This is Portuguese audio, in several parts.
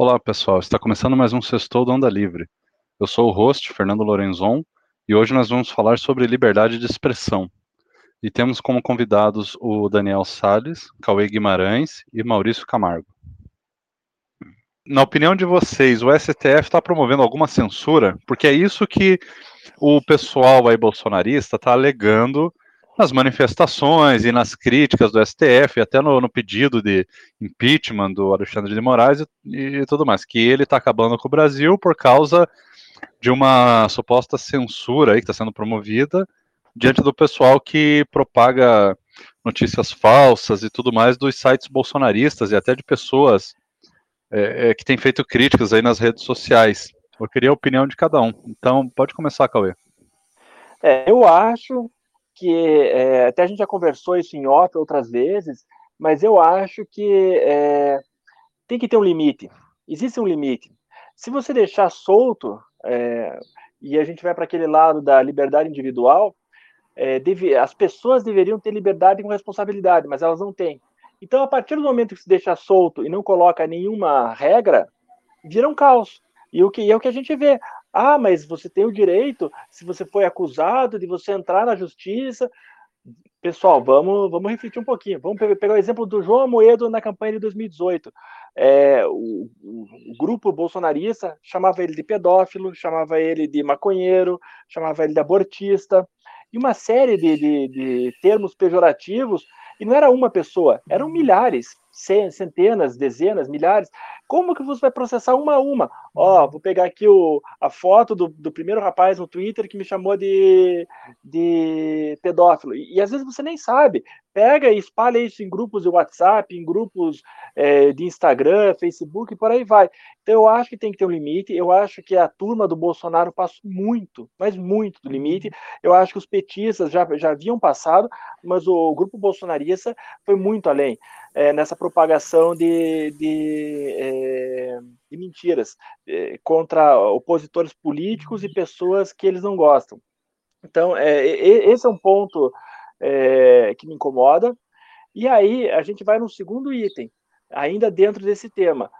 Olá, pessoal. Está começando mais um Sextou do Onda Livre. Eu sou o host, Fernando Lorenzon, e hoje nós vamos falar sobre liberdade de expressão. E temos como convidados o Daniel Sales, Cauê Guimarães e Maurício Camargo. Na opinião de vocês, o STF está promovendo alguma censura? Porque é isso que o pessoal aí bolsonarista está alegando nas manifestações e nas críticas do STF, até no, no pedido de impeachment do Alexandre de Moraes e, e tudo mais, que ele está acabando com o Brasil por causa de uma suposta censura aí que está sendo promovida diante do pessoal que propaga notícias falsas e tudo mais dos sites bolsonaristas e até de pessoas é, é, que têm feito críticas aí nas redes sociais. Eu queria a opinião de cada um. Então, pode começar, Cauê. É, eu acho que é, até a gente já conversou isso em off outras vezes, mas eu acho que é, tem que ter um limite. Existe um limite. Se você deixar solto, é, e a gente vai para aquele lado da liberdade individual, é, deve, as pessoas deveriam ter liberdade com responsabilidade, mas elas não têm. Então, a partir do momento que se deixa solto e não coloca nenhuma regra, vira um caos. E o que e é o que a gente vê. Ah, mas você tem o direito, se você foi acusado, de você entrar na justiça. Pessoal, vamos, vamos refletir um pouquinho. Vamos pegar o exemplo do João Moedo na campanha de 2018. É, o, o, o, grupo bolsonarista chamava ele de pedófilo, chamava ele de maconheiro, chamava ele de abortista, e uma série de, de, de termos pejorativos, e não era uma pessoa, eram milhares, centenas, dezenas, milhares. Como que você vai processar uma a uma? Ó, vou pegar aqui o, a foto do, do primeiro rapaz no Twitter que me chamou de, de pedófilo. E, e às vezes você nem sabe. Pega e espalha isso em grupos de WhatsApp, em grupos é, de Instagram, Facebook e por aí vai. Então eu acho que tem que ter um limite. Eu acho que a turma do Bolsonaro passou muito, mas muito do limite. Eu acho que os petistas já, já haviam passado, mas o grupo bolsonarista foi muito além é, nessa propagação de, de, é, de mentiras é, contra opositores políticos e pessoas que eles não gostam. Então, é, esse é um ponto é, que me incomoda. E aí, a gente vai no segundo item, ainda dentro desse tema.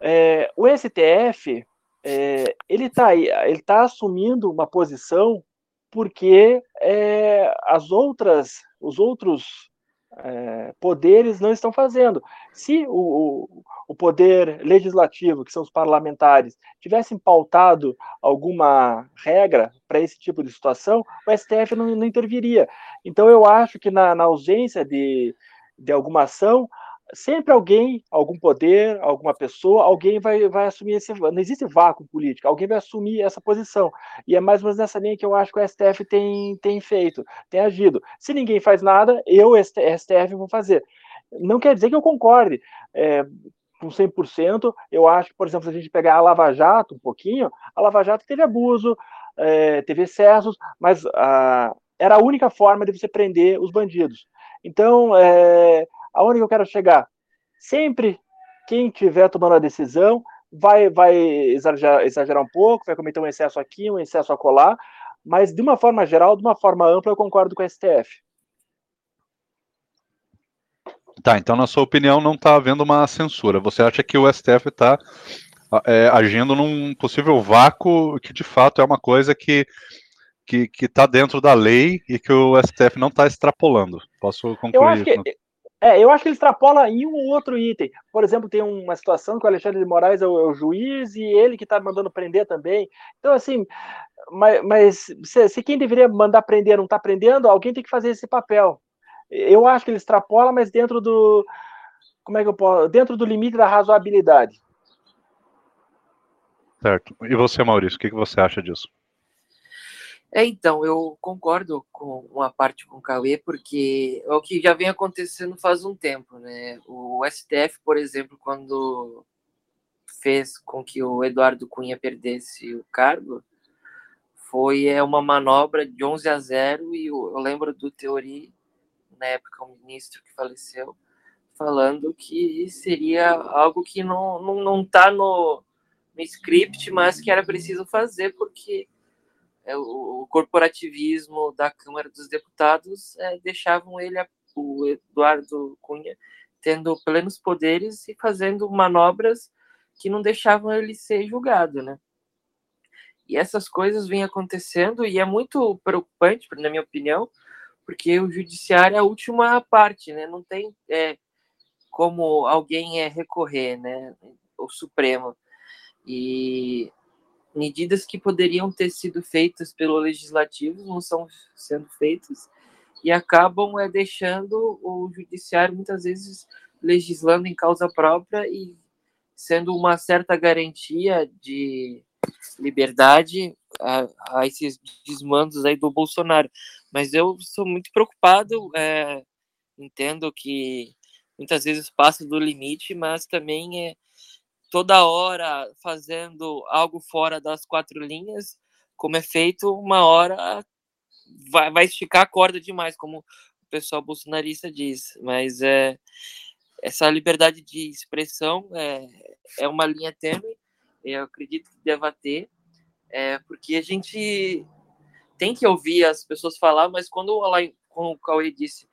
É, o STF, ele está ele tá assumindo uma posição porque as outras, os outros é, poderes não estão fazendo. Se o, o, poder legislativo, que são os parlamentares, tivessem pautado alguma regra para esse tipo de situação, o STF não, não interviria. Então, eu acho que na, na ausência de, de alguma ação, sempre alguém, algum poder, alguma pessoa, alguém vai, vai assumir esse. Não existe vácuo político, alguém vai assumir essa posição. E é mais ou menos nessa linha que eu acho que o STF tem, tem feito, tem agido. Se ninguém faz nada, eu, STF, vou fazer. Não quer dizer que eu concorde. É, com 100%, eu acho que, por exemplo, se a gente pegar a Lava Jato um pouquinho, a Lava Jato teve abuso, é, teve excessos, mas a, era a única forma de você prender os bandidos. Então, é, aonde eu quero chegar? Sempre quem estiver tomando a decisão vai, vai exagerar, exagerar um pouco, vai cometer um excesso aqui, um excesso a colar, mas de uma forma geral, de uma forma ampla, eu concordo com o STF. Tá, então na sua opinião não está havendo uma censura. Você acha que o STF está é, agindo num possível vácuo que de fato é uma coisa que que está dentro da lei e que o STF não está extrapolando. Posso concluir eu acho isso? Que, é, eu acho que ele extrapola em um ou outro item. Por exemplo, tem uma situação que o Alexandre de Moraes é o, é o juiz e ele que está mandando prender também. Então, assim, mas, mas se, se, quem deveria mandar prender não está prendendo, alguém tem que fazer esse papel. Eu acho que ele extrapola, mas dentro do. Como é que eu posso. Dentro do limite da razoabilidade. Certo. E você, Maurício, o que, que você acha disso? É, então, eu concordo com uma parte com o Cauê, porque é o que já vem acontecendo faz um tempo, né? O STF, por exemplo, quando fez com que o Eduardo Cunha perdesse o cargo, foi é, uma manobra de 11 a 0 e eu, eu lembro do Teori, na época, o ministro que faleceu, falando que seria algo que não, não, não tá no, no script, mas que era preciso fazer, porque é, o, corporativismo da Câmara dos Deputados é, deixavam ele, o Eduardo Cunha, tendo plenos poderes e fazendo manobras que não deixavam ele ser julgado, né? E essas coisas vêm acontecendo e é muito preocupante, na minha opinião, porque o judiciário é a última parte, né? Não tem é, como alguém é recorrer, né? O Supremo. E medidas que poderiam ter sido feitas pelo legislativo não são sendo feitas e acabam é, deixando o judiciário muitas vezes legislando em causa própria e sendo uma certa garantia de liberdade a, a esses desmandos aí do Bolsonaro. Mas eu sou muito preocupado, é, entendo que muitas vezes passa do limite, mas também é toda hora fazendo algo fora das quatro linhas, como é feito, uma hora vai, vai esticar a corda demais, como o pessoal bolsonarista diz. Mas é, essa liberdade de expressão é, é uma linha tênue, eu acredito que deva ter, é, porque a gente tem que ouvir as pessoas falar, mas quando, como o Cauê disse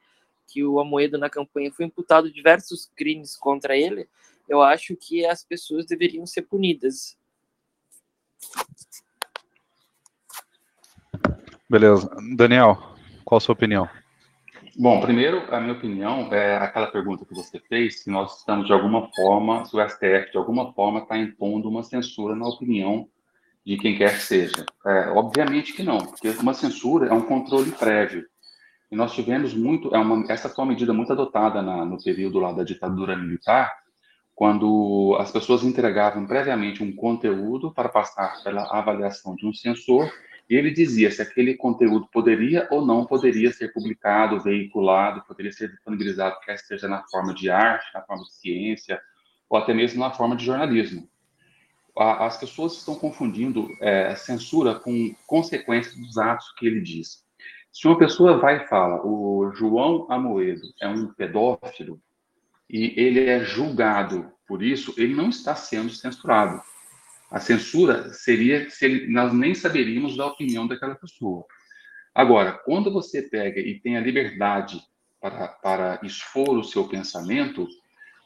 que o Amoedo na campanha foi imputado diversos crimes contra ele, eu acho que as pessoas deveriam ser punidas. Beleza. Daniel, qual a sua opinião? Bom, primeiro, a minha opinião é aquela pergunta que você fez, se nós estamos de alguma forma, se o STF de alguma forma está impondo uma censura na opinião de quem quer que seja. É, obviamente que não, porque uma censura é um controle prévio. E nós tivemos muito, é uma, essa foi uma medida muito adotada na, no período lá da ditadura militar, quando as pessoas entregavam previamente um conteúdo para passar pela avaliação de um censor e ele dizia se aquele conteúdo poderia ou não poderia ser publicado, veiculado, poderia ser disponibilizado, quer seja na forma de arte, na forma de ciência, ou até mesmo na forma de jornalismo. As pessoas estão confundindo é, censura com consequências dos atos que ele diz. Se uma pessoa vai e fala, o João Amoedo é um pedófilo, e ele é julgado por isso, ele não está sendo censurado a censura seria se ele, nós nem saberíamos da opinião daquela pessoa. Agora, quando você pega e tem a liberdade para, para expor o seu pensamento,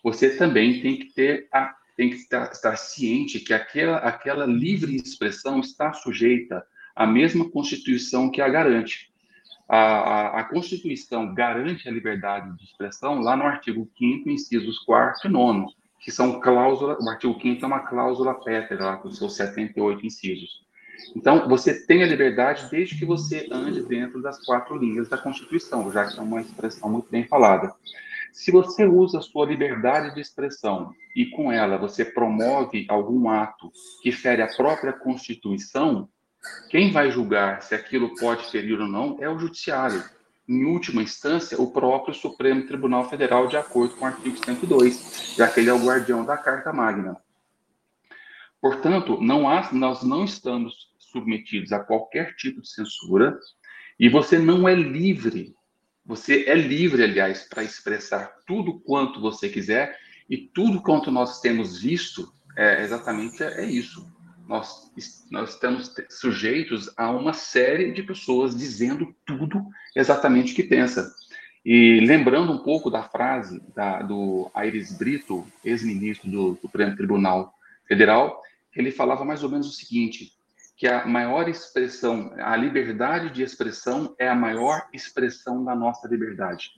você também tem que ter a, tem que estar, estar ciente que aquela, aquela livre expressão está sujeita à mesma Constituição que a garante. A, a, Constituição garante a liberdade de expressão lá no artigo 5 incisos 4 e 9 que são cláusulas, o artigo 5 é uma cláusula pétrea, lá com seus 78 incisos. Então, você tem a liberdade desde que você ande dentro das quatro linhas da Constituição, já que é uma expressão muito bem falada. Se você usa a sua liberdade de expressão e com ela você promove algum ato que fere a própria Constituição, quem vai julgar se aquilo pode ferir ou não é o judiciário em última instância, o próprio Supremo Tribunal Federal, de acordo com o artigo 102, já que ele é o guardião da Carta Magna. Portanto, não há, nós não estamos submetidos a qualquer tipo de censura e você não é livre. Você é livre, aliás, para expressar tudo quanto você quiser e tudo quanto nós temos visto é exatamente é isso nós, nós estamos sujeitos a uma série de pessoas dizendo tudo exatamente o que pensa. E lembrando um pouco da frase da, do Aires Brito, ex-ministro do Supremo Tribunal Federal, ele falava mais ou menos o seguinte, que a maior expressão, a liberdade de expressão é a maior expressão da nossa liberdade.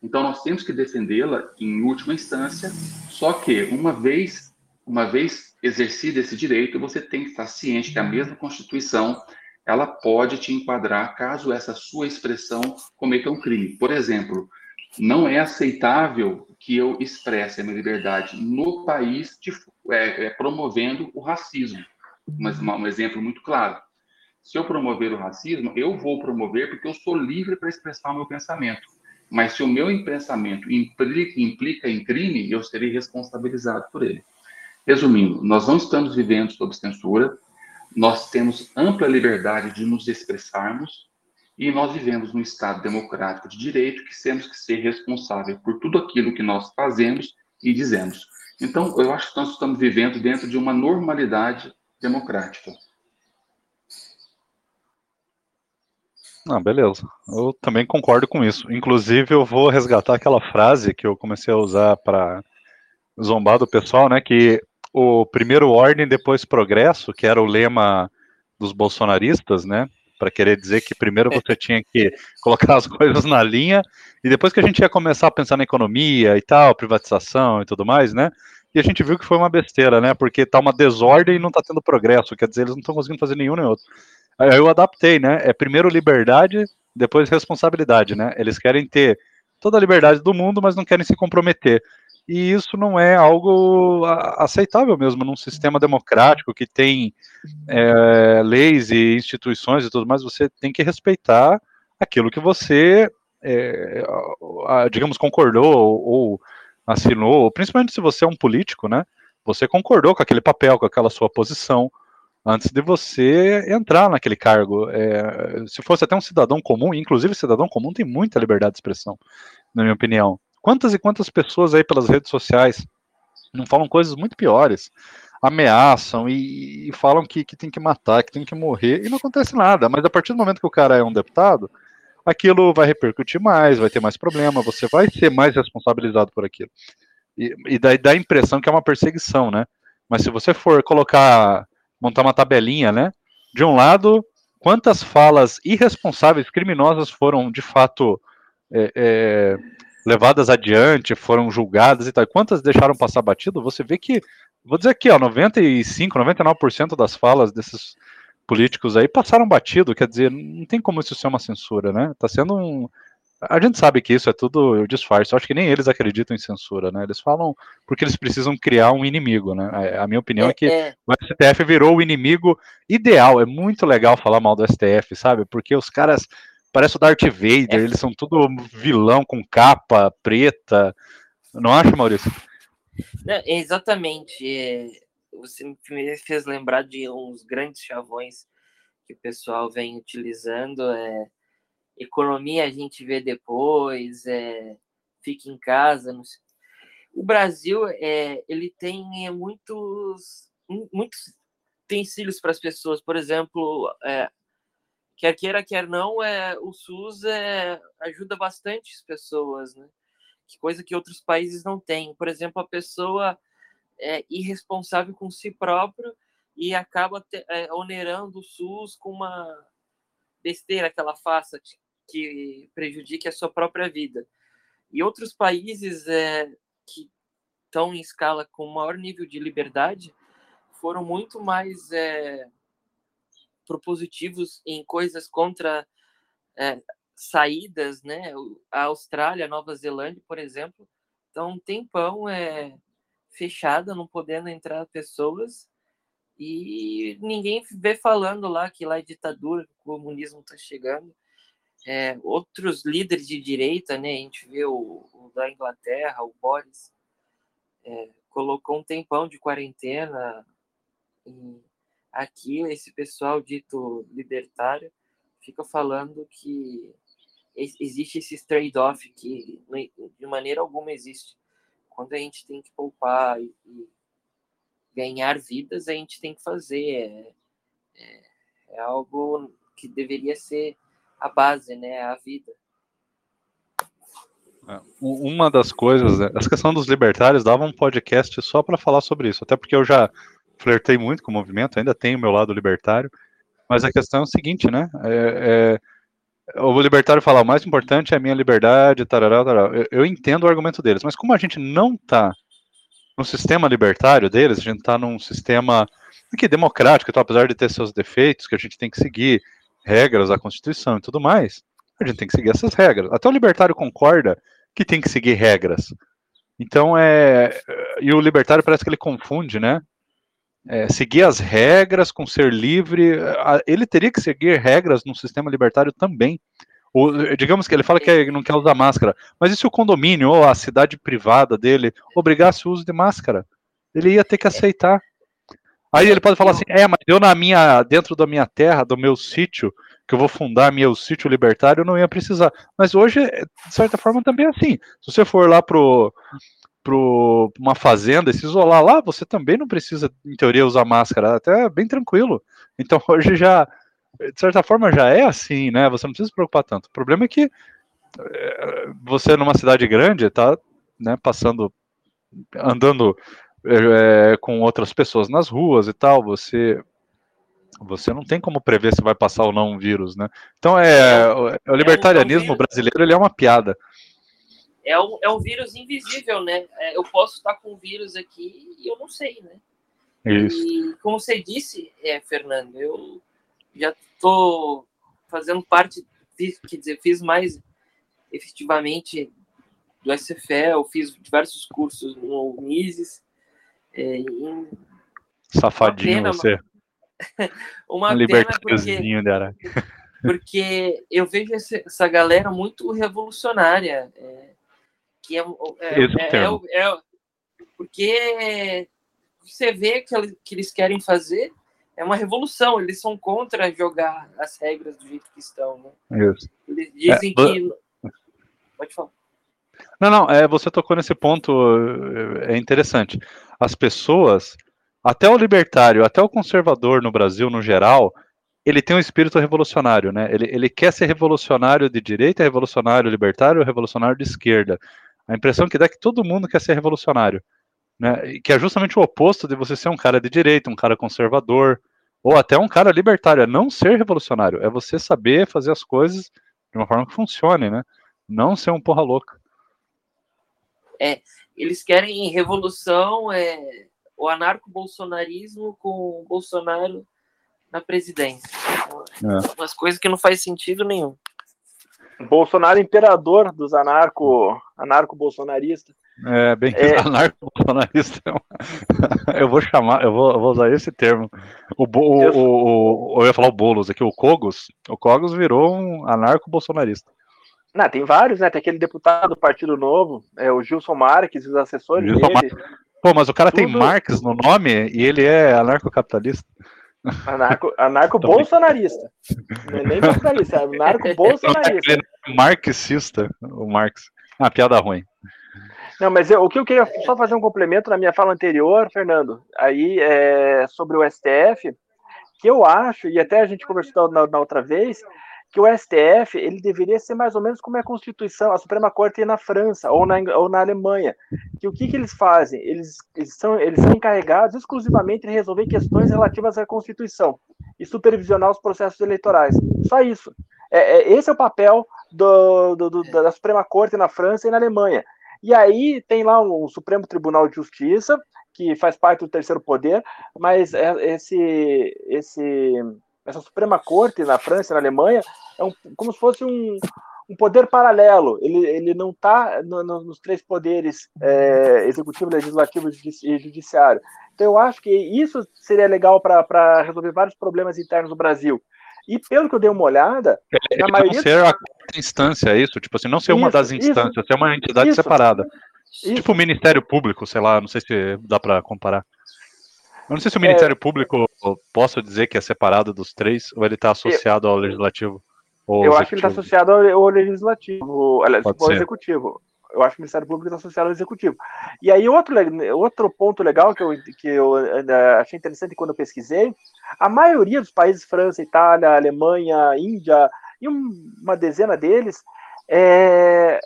Então nós temos que defendê-la em última instância, só que uma vez uma vez exercido esse direito, você tem que estar ciente que a mesma Constituição ela pode te enquadrar caso essa sua expressão cometa um crime. Por exemplo, não é aceitável que eu expresse a minha liberdade no país de, é, é, promovendo o racismo. Mas um exemplo muito claro. Se eu promover o racismo, eu vou promover porque eu sou livre para expressar o meu pensamento. Mas se o meu pensamento implica, implica em crime, eu serei responsabilizado por ele. Resumindo, nós não estamos vivendo sob censura, nós temos ampla liberdade de nos expressarmos e nós vivemos num Estado democrático de direito que temos que ser responsável por tudo aquilo que nós fazemos e dizemos. Então, eu acho que nós estamos vivendo dentro de uma normalidade democrática. Ah, beleza. Eu também concordo com isso. Inclusive, eu vou resgatar aquela frase que eu comecei a usar para zombar do pessoal, né? Que o primeiro ordem, depois progresso, que era o lema dos bolsonaristas, né? Para querer dizer que primeiro você tinha que colocar as coisas na linha e depois que a gente ia começar a pensar na economia e tal, privatização e tudo mais, né? E a gente viu que foi uma besteira, né? Porque tá uma desordem e não tá tendo progresso, quer dizer, eles não estão conseguindo fazer nenhum nem outro. Aí eu adaptei, né? É primeiro liberdade, depois responsabilidade, né? Eles querem ter toda a liberdade do mundo, mas não querem se comprometer. E isso não é algo aceitável mesmo num sistema democrático que tem é, leis e instituições e tudo mais. Você tem que respeitar aquilo que você, é, digamos, concordou ou, ou assinou, principalmente se você é um político, né? Você concordou com aquele papel, com aquela sua posição antes de você entrar naquele cargo. É, se fosse até um cidadão comum, inclusive cidadão comum tem muita liberdade de expressão, na minha opinião. Quantas e quantas pessoas aí pelas redes sociais não falam coisas muito piores, ameaçam e, e falam que, que tem que matar, que tem que morrer, e não acontece nada. Mas a partir do momento que o cara é um deputado, aquilo vai repercutir mais, vai ter mais problema, você vai ser mais responsabilizado por aquilo. E, e daí dá a impressão que é uma perseguição, né? Mas se você for colocar montar uma tabelinha, né? De um lado, quantas falas irresponsáveis, criminosas foram de fato é, é, levadas adiante, foram julgadas e tal, quantas deixaram passar batido, você vê que, vou dizer aqui, ó, 95, 99% das falas desses políticos aí passaram batido, quer dizer, não tem como isso ser uma censura, né? Tá sendo um, a gente sabe que isso é tudo disfarce. Eu acho que nem eles acreditam em censura, né? Eles falam porque eles precisam criar um inimigo, né? A minha opinião é, é que é. o STF virou o inimigo ideal. É muito legal falar mal do STF, sabe? Porque os caras parecem o Darth Vader, é. eles são tudo vilão com capa preta. Não acha, Maurício? Não, exatamente. É, você me fez lembrar de uns grandes chavões que o pessoal vem utilizando. É economia a gente vê depois, é, fica em casa. O Brasil é, ele tem é, muitos, muitos utensílios para as pessoas, por exemplo, é, quer queira, quer não, é, o SUS é, ajuda bastante as pessoas, né? Que coisa que outros países não têm. Por exemplo, a pessoa é irresponsável com si próprio e acaba te, é, onerando o SUS com uma besteira que ela faça, que prejudique a sua própria vida. E outros países é, que estão em escala com maior nível de liberdade foram muito mais é, propositivos em coisas contra é, saídas, né? A Austrália, Nova Zelândia, por exemplo, estão um tempão é, fechada, não podendo entrar pessoas e ninguém vê falando lá que lá é ditadura, o comunismo está chegando é, outros líderes de direita, né? A gente vê o, o da Inglaterra, o Boris, é, colocou um tempão de quarentena. Aqui, esse pessoal dito libertário fica falando que existe esse trade-off que de maneira alguma existe. Quando a gente tem que poupar e, ganhar vidas, a gente tem que fazer. É, é, é algo que deveria ser a base, né, a vida. É, uma das coisas, né, essa questão dos libertários dava um podcast só para falar sobre isso, até porque eu já flertei muito com o movimento, ainda tenho o meu lado libertário, mas a questão é o seguinte, né? É, é, o libertário fala, o mais importante é a minha liberdade, tarará, tarará. Eu, eu entendo o argumento deles, mas como a gente não está no sistema libertário deles, a gente está num sistema aqui, democrático, então, apesar de ter seus defeitos, que a gente tem que seguir, regras da Constituição e tudo mais, a gente tem que seguir essas regras. Até o libertário concorda que tem que seguir regras. Então é. E o libertário parece que ele confunde, né? É, seguir as regras com ser livre. Ele teria que seguir regras no sistema libertário também. Digamos que ele fala que não quer usar máscara, mas e se o condomínio ou a cidade privada dele obrigasse o uso de máscara? Ele ia ter que aceitar. Aí ele pode falar assim: é, mas eu na minha, dentro da minha terra, do meu sítio, que eu vou fundar meu sítio libertário, eu não ia precisar. Mas hoje, de certa forma, também é assim. Se você for lá pro, pro uma fazenda e se isolar lá, você também não precisa, em teoria, usar máscara, até bem tranquilo. Então hoje já, de certa forma, já é assim, né? Você não precisa se preocupar tanto. O problema é que eh, você numa cidade grande tá, né, passando, andando é, com outras pessoas nas ruas e tal, você você não tem como prever se vai passar ou não um vírus, né? Então é, o, o libertarianismo é brasileiro ele é uma piada. É um, é um vírus invisível, né? É, eu posso estar com o vírus aqui e eu não sei, né? Isso. E como você disse, é, Fernando, eu já estou fazendo parte, fiz, quer dizer, fiz mais efetivamente do SFL, fiz diversos cursos no Mises. É, em... Safadinho pena, você. uma um pena porque, porque eu vejo essa galera muito revolucionária. É, que é, é, é, é, é porque você vê que, que eles querem fazer é uma revolução. Eles são contra jogar as regras do jeito que estão. Né? Isso. Eles dizem é, que. Pode falar. Não, não, é, você tocou nesse ponto, é interessante. As pessoas, até o libertário, até o conservador no Brasil, no geral, ele tem um espírito revolucionário, né? Ele, ele quer ser revolucionário de direita, revolucionário libertário, revolucionário de esquerda. A impressão que dá é que todo mundo quer ser revolucionário né? Que é justamente o oposto de você ser um cara de direita, um cara conservador, ou até um cara libertário. É não ser revolucionário, é você saber fazer as coisas de uma forma que funcione, né? Não ser um porra louca. É, eles querem revolução, é, o anarco-bolsonarismo com o Bolsonaro na presidência. É. Umas coisas que não faz sentido nenhum. Bolsonaro imperador dos anarco anarco bolsonaristas. É, bem é... anarco-bolsonarista. eu vou chamar, eu vou, eu vou, usar esse termo. O, o, eu... O, o, eu ia falar o Boulos aqui, o Cogos. O Cogos virou um anarco-bolsonarista. Não, tem vários, né? Tem aquele deputado do Partido Novo, é o Gilson Marques, os assessores Gilson dele. Mar... Pô, mas o cara Tudo... tem Marques no nome e ele é anarco-capitalista. Anarco, anarco bolsonarista. Não é nem bolsonarista, é anarco bolsonarista. É marxista, o Marx. Ah, piada ruim. Não, mas eu, o que eu queria só fazer um complemento na minha fala anterior, Fernando, aí é sobre o STF, que eu acho, e até a gente conversou na, na outra vez, que o STF ele deveria ser mais ou menos como é a Constituição, a Suprema Corte na França ou na, ou na Alemanha. Que o que, que eles fazem? Eles, eles, são, eles são encarregados exclusivamente de resolver questões relativas à Constituição e supervisionar os processos eleitorais. Só isso. É, é esse é o papel do, do, do, da Suprema Corte na França e na Alemanha. E aí tem lá o Supremo Tribunal de Justiça, que faz parte do terceiro poder, mas é, esse, esse, essa Suprema Corte na França e na Alemanha é um, como se fosse um, um poder paralelo. Ele, ele não está no, no, nos três poderes é, executivo, legislativo e judiciário. Então eu acho que isso seria legal para resolver vários problemas internos do Brasil. E pelo que eu dei uma olhada, é, na maioria. Não ser a quarta instância, é isso? Tipo assim, não ser isso, uma das instâncias, isso, ser uma entidade isso, separada. Tipo o Ministério Público, sei lá, não sei se dá para comparar. Eu não sei se o Ministério é, Público posso dizer que é separado dos três ou ele está associado ao Legislativo. eu acho que ele está associado ao, Legislativo, aliás, ao Executivo eu acho que o Ministério Público está associado ao Executivo. E aí, outro, outro ponto legal que eu, que eu achei interessante quando eu pesquisei, a maioria dos países, França, Itália, Alemanha, Índia, e uma dezena deles, é,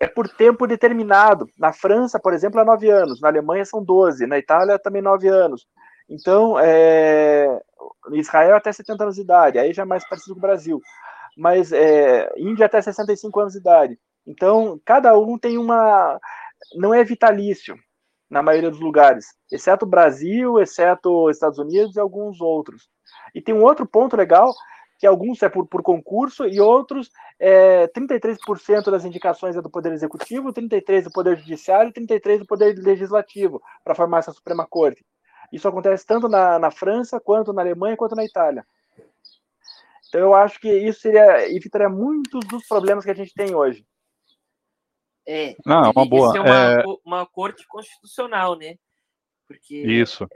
é por tempo determinado. Na França, por exemplo, é nove anos, na Alemanha são 12, na Itália também nove anos. Então, é, Israel até 70 anos de idade, aí já é mais parecido com o Brasil. Mas é, Índia até 65 anos de idade. Então, cada um tem uma. Não é vitalício, na maioria dos lugares, exceto o Brasil, exceto Estados Unidos e alguns outros. E tem um outro ponto legal, que alguns é por, por concurso e outros, é, 33% das indicações é do Poder Executivo, 33% do Poder Judiciário e 33% do Poder Legislativo para formar essa Suprema Corte. Isso acontece tanto na, na França, quanto na Alemanha, quanto na Itália. Então eu acho que isso seria, evitaria muitos dos problemas que a gente tem hoje. É, Não, é uma boa. Ser uma, é... uma corte constitucional, né? Porque, Isso.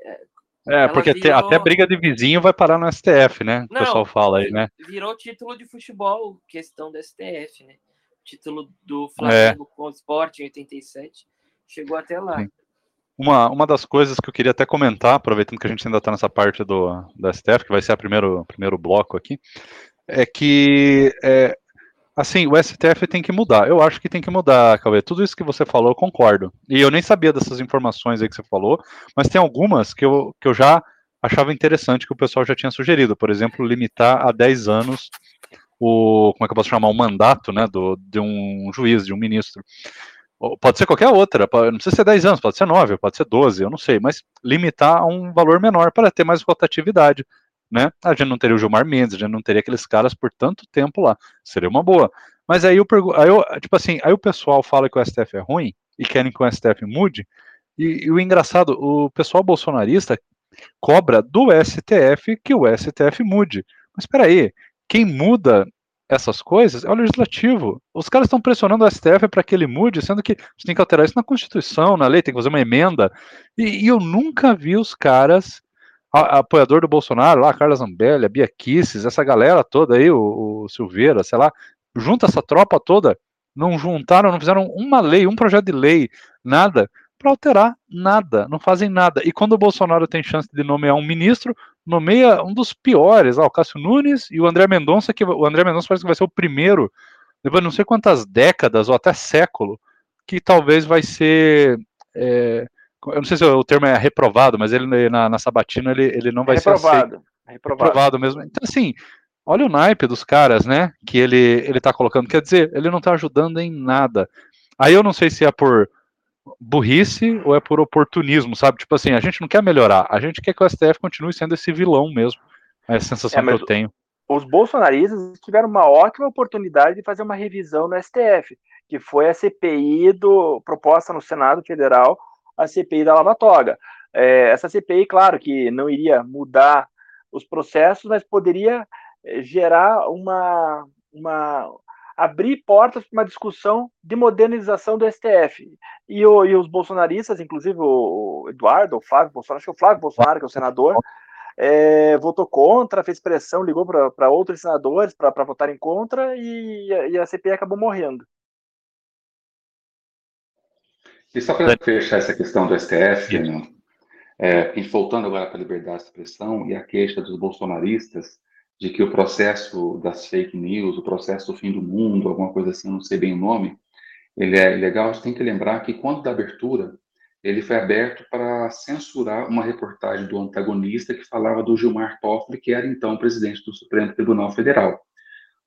É, é porque virou... até briga de vizinho vai parar no STF, né? Não, o pessoal fala aí, né? Virou título de futebol, questão do STF, né? Título do Flamengo é. com o Sport em 87. Chegou até lá. Uma, uma das coisas que eu queria até comentar, aproveitando que a gente ainda está nessa parte do, do STF, que vai ser o primeiro, primeiro bloco aqui, é que é, assim, o STF tem que mudar. Eu acho que tem que mudar, Cauê. Tudo isso que você falou, eu concordo. E eu nem sabia dessas informações aí que você falou, mas tem algumas que eu, que eu já achava interessante que o pessoal já tinha sugerido. Por exemplo, limitar a 10 anos o. Como é que eu posso chamar? O mandato né, do, de um juiz, de um ministro. Pode ser qualquer outra, não precisa ser 10 anos, pode ser 9, pode ser 12, eu não sei, mas limitar a um valor menor para ter mais rotatividade né? A gente não teria o Gilmar Mendes, a gente não teria aqueles caras por tanto tempo lá. Seria uma boa. Mas aí eu, aí eu tipo assim, aí o pessoal fala que o STF é ruim e querem que o STF mude. E, e o engraçado, o pessoal bolsonarista cobra do STF que o STF mude. Mas espera aí, quem muda essas coisas é o legislativo. Os caras estão pressionando o STF para que ele mude, sendo que você tem que alterar isso na Constituição, na lei, tem que fazer uma emenda. E, e eu nunca vi os caras apoiador do Bolsonaro, lá, Carla Zambelli, a Bia Kisses, essa galera toda aí, o, o Silveira, sei lá, junta essa tropa toda, não juntaram, não fizeram uma lei, um projeto de lei, nada, para alterar nada, não fazem nada. E quando o Bolsonaro tem chance de nomear um ministro, nomeia um dos piores, lá, o Cássio Nunes e o André Mendonça, que o André Mendonça parece que vai ser o primeiro, depois de não sei quantas décadas ou até século, que talvez vai ser. É, eu não sei se o termo é reprovado, mas ele na, na Sabatina ele, ele não vai reprovado, ser aceito. reprovado. reprovado mesmo. Então assim, olha o naipe dos caras, né? Que ele ele tá colocando, quer dizer, ele não tá ajudando em nada. Aí eu não sei se é por burrice ou é por oportunismo, sabe? Tipo assim, a gente não quer melhorar, a gente quer que o STF continue sendo esse vilão mesmo. É a sensação é, que eu tenho. Os bolsonaristas tiveram uma ótima oportunidade de fazer uma revisão no STF, que foi a CPI do proposta no Senado Federal a CPI da Lava Toga. É, essa CPI, claro, que não iria mudar os processos, mas poderia é, gerar uma, uma abrir portas para uma discussão de modernização do STF. E, o, e os bolsonaristas, inclusive o, Eduardo, o Flávio Bolsonaro, acho que o Flávio Bolsonaro, que é o senador, é, votou contra, fez pressão, ligou para outros senadores para votarem contra e, e a CPI acabou morrendo. E só para fechar essa questão do STF, né, é, e voltando agora para a liberdade de expressão e a queixa dos bolsonaristas de que o processo das fake news, o processo do fim do mundo, alguma coisa assim, não sei bem o nome, ele é legal, a gente tem que lembrar que quando da abertura, ele foi aberto para censurar uma reportagem do antagonista que falava do Gilmar Toffoli, que era então presidente do Supremo Tribunal Federal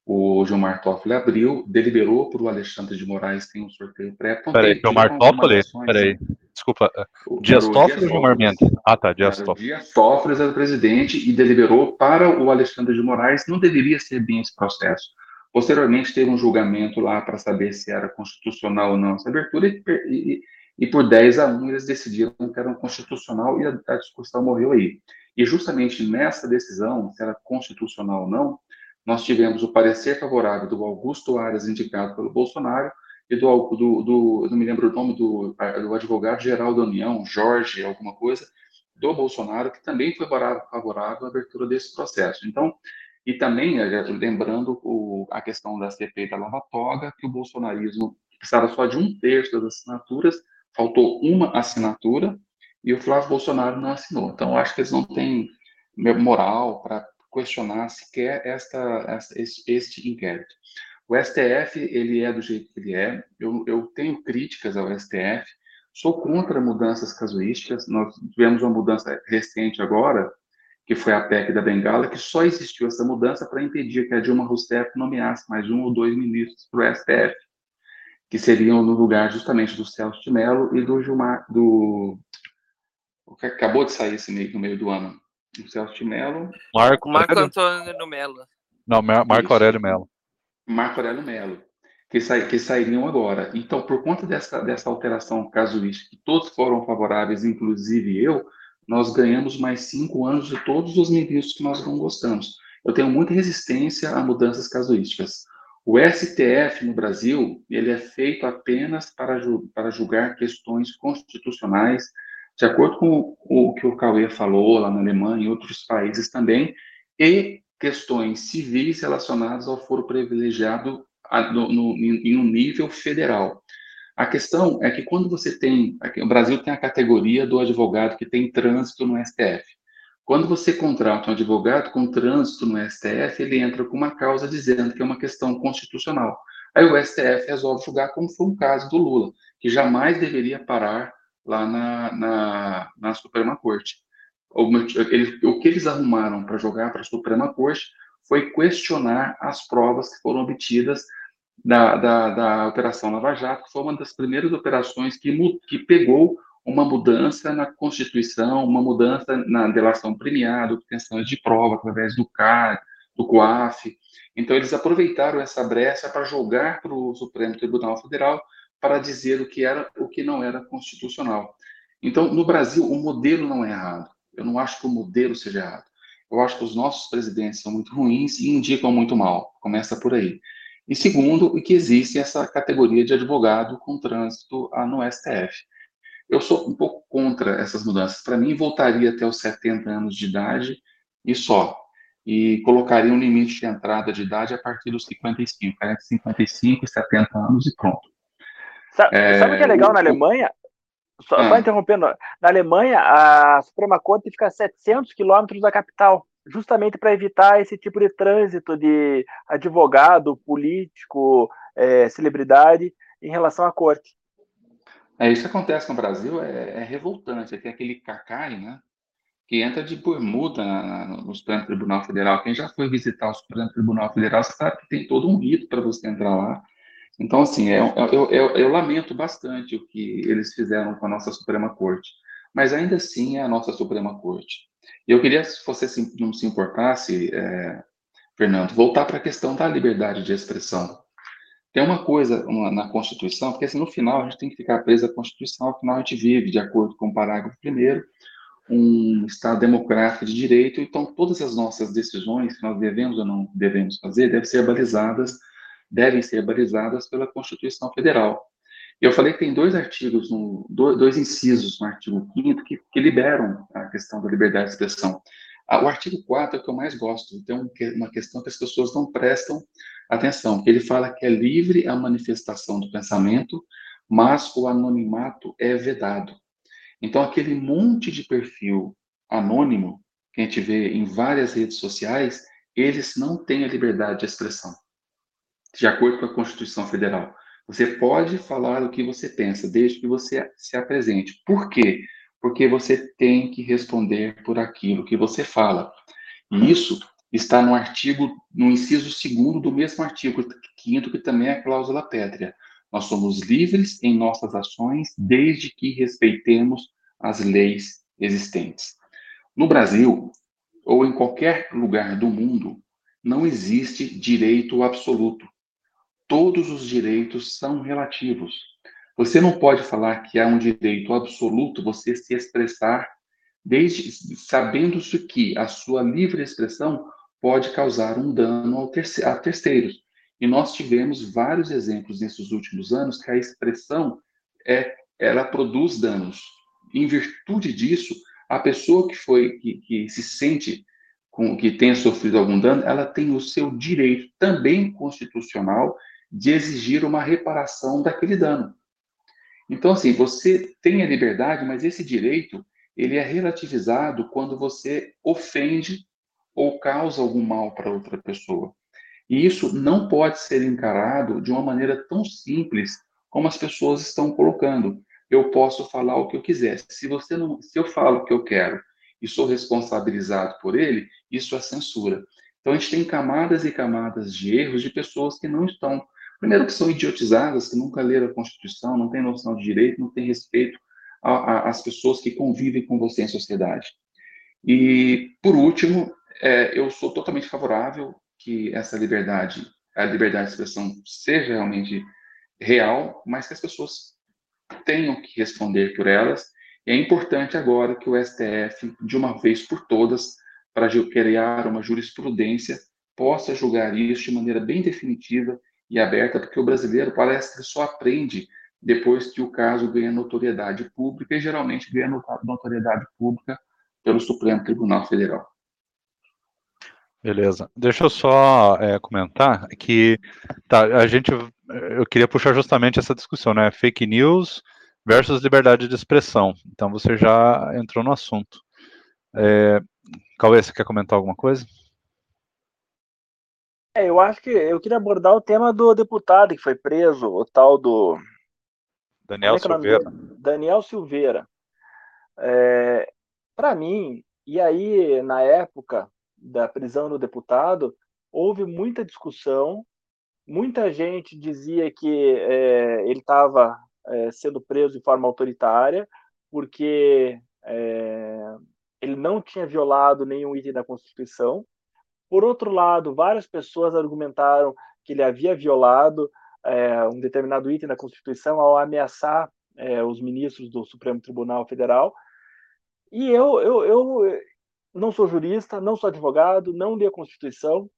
o Gilmar Toffoli abriu, deliberou para o Alexandre de Moraes, tem um sorteio pré. Então, peraí, Gilmar Toffoli? Peraí, desculpa. O, Dias Toffoli ou Gilmar Mendes? Ah, tá, Dias Toffoli. Dias Toffoli era o presidente e deliberou para o Alexandre de Moraes, não deveria ser bem esse processo. Posteriormente, teve um julgamento lá para saber se era constitucional ou não essa abertura, e, e, e por 10 a 1 eles decidiram que era constitucional e a, a discussão morreu aí. E justamente nessa decisão, se era constitucional ou não, nós tivemos o parecer favorável do Augusto Aras, indicado pelo Bolsonaro, e do, do, do não me lembro o nome do, do advogado-geral da União, Jorge, alguma coisa, do Bolsonaro, que também foi favorável à abertura desse processo. Então, e também, eh, lembrando o, a questão da CPI da Lava Toga, que o bolsonarismo precisava só de um terço das assinaturas, faltou uma assinatura, e o Flávio Bolsonaro não assinou. Então, acho que eles não têm moral para questionar sequer esta, esta este, inquérito. O STF, ele é do jeito que ele é, eu, eu tenho críticas ao STF, sou contra mudanças casuísticas, nós tivemos uma mudança recente agora, que foi a PEC da Bengala, que só existiu essa mudança para impedir que a Dilma Rousseff nomeasse mais um ou dois ministros para o STF, que seriam no lugar justamente do Celso de Mello e do Gilmar, do... O que acabou de sair esse meio, no meio do ano, o Celso de Mello. Marco, Marco Antônio Mello. Não, Marco Aurélio Mello. Marco Aurélio Mello, que, sa que sairiam agora. Então, por conta dessa, dessa alteração casuística, que todos foram favoráveis, inclusive eu, nós ganhamos mais cinco anos de todos os ministros que nós não gostamos. Eu tenho muita resistência a mudanças casuísticas. O STF no Brasil, ele é feito apenas para, ju para julgar questões constitucionais de acordo com o que o Cauê falou lá na Alemanha e outros países também, e questões civis relacionadas ao foro privilegiado no, no, em um nível federal. A questão é que quando você tem, o Brasil tem a categoria do advogado que tem trânsito no STF. Quando você contrata um advogado com trânsito no STF, ele entra com uma causa dizendo que é uma questão constitucional. Aí o STF resolve julgar como foi o caso do Lula, que jamais deveria parar lá na, na, na Suprema Corte. O, ele, o que eles arrumaram para jogar para a Suprema Corte foi questionar as provas que foram obtidas da, da, da Operação Lava Jato, que foi uma das primeiras operações que, que pegou uma mudança na Constituição, uma mudança na delação premiada, obtenção de prova através do CAR, do COAF. Então, eles aproveitaram essa brecha para jogar para o Supremo Tribunal Federal para dizer o que era o que não era constitucional. Então, no Brasil, o modelo não é errado. Eu não acho que o modelo seja errado. Eu acho que os nossos presidentes são muito ruins e indicam muito mal. Começa por aí. E segundo, que existe essa categoria de advogado com trânsito no STF. Eu sou um pouco contra essas mudanças. Para mim, voltaria até os 70 anos de idade e só. E colocaria um limite de entrada de idade a partir dos 55, 40, 55, 70 anos e pronto. Sabe, é, sabe o que é legal na Alemanha? Só, ah. só, interrompendo, na Alemanha, a Suprema Corte fica a 700 quilômetros da capital, justamente para evitar esse tipo de trânsito de advogado, político, é, celebridade em relação à corte. É, isso que acontece no Brasil é, é revoltante. Tem aquele cacai, né? Que entra de bermuda no Supremo Tribunal Federal. Quem já foi visitar o Supremo Tribunal Federal sabe que tem todo um rito para você entrar lá. Então, assim, é, eu, eu, eu, lamento bastante o que eles fizeram com a nossa Suprema Corte. Mas ainda assim é a nossa Suprema Corte. E eu queria, se você não se importasse, é, Fernando, voltar para a questão da liberdade de expressão. Tem uma coisa uma, na Constituição, porque assim, no final a gente tem que ficar preso à Constituição, afinal a gente vive, de acordo com o parágrafo 1 um Estado democrático de direito, então todas as nossas decisões que nós devemos ou não devemos fazer devem ser balizadas, devem ser balizadas pela Constituição Federal. Eu falei que tem dois artigos, dois incisos no artigo 5 que, que liberam a questão da liberdade de expressão. Ah, o artigo 4 é o que eu mais gosto, tem uma questão que as pessoas não prestam atenção, ele fala que é livre a manifestação do pensamento, mas o anonimato é vedado. Então, aquele monte de perfil anônimo que a gente vê em várias redes sociais, eles não têm a liberdade de expressão, de acordo com a Constituição Federal. Você pode falar o que você pensa, desde que você se apresente. Por quê? Porque você tem que responder por aquilo que você fala. E isso está no artigo, no inciso segundo do mesmo artigo quinto, que também é a cláusula pétrea. Nós somos livres em nossas ações desde que respeitemos as leis existentes. No Brasil, ou em qualquer lugar do mundo, não existe direito absoluto. Todos os direitos são relativos. Você não pode falar que há um direito absoluto você se expressar desde sabendo-se que a sua livre expressão pode causar um dano terceiro, a terceiros. E nós tivemos vários exemplos nesses últimos anos que a expressão é, ela produz danos. Em virtude disso, a pessoa que foi que, que se sente com que tenha sofrido algum dano, ela tem o seu direito também constitucional de exigir uma reparação daquele dano. Então, assim, você tem a liberdade, mas esse direito ele é relativizado quando você ofende ou causa algum mal para outra pessoa. E isso não pode ser encarado de uma maneira tão simples como as pessoas estão colocando. Eu posso falar o que eu quiser. Se você não, se eu falo o que eu quero e sou responsabilizado por ele, isso é censura. Então a gente tem camadas e camadas de erros de pessoas que não estão, primeiro que são idiotizadas, que nunca leram a Constituição, não têm noção de direito, não têm respeito às pessoas que convivem com você em sociedade. E por último, é, eu sou totalmente favorável que essa liberdade, a liberdade de expressão seja realmente real, mas que as pessoas tenham que responder por elas. E é importante agora que o STF, de uma vez por todas, para criar uma jurisprudência, possa julgar isso de maneira bem definitiva e aberta, porque o brasileiro parece que só aprende depois que o caso ganha notoriedade pública, e geralmente ganha notoriedade pública pelo Supremo Tribunal Federal. Beleza. Deixa eu só é, comentar que tá, a gente, eu queria puxar justamente essa discussão, né? Fake news versus liberdade de expressão. Então você já entrou no assunto. É, Cauê, você quer comentar alguma coisa? É, eu acho que eu queria abordar o tema do deputado que foi preso, o tal do. Daniel é, é Silveira. Daniel Silveira. É, Para mim, e aí, na época da prisão do deputado, houve muita discussão, muita gente dizia que é, ele estava é, sendo preso de forma autoritária, porque é, ele não tinha violado nenhum item da Constituição. Por outro lado, várias pessoas argumentaram que ele havia violado é, um determinado item da Constituição ao ameaçar é, os ministros do Supremo Tribunal Federal. E eu, eu, eu não sou jurista, não sou advogado, não li a Constituição,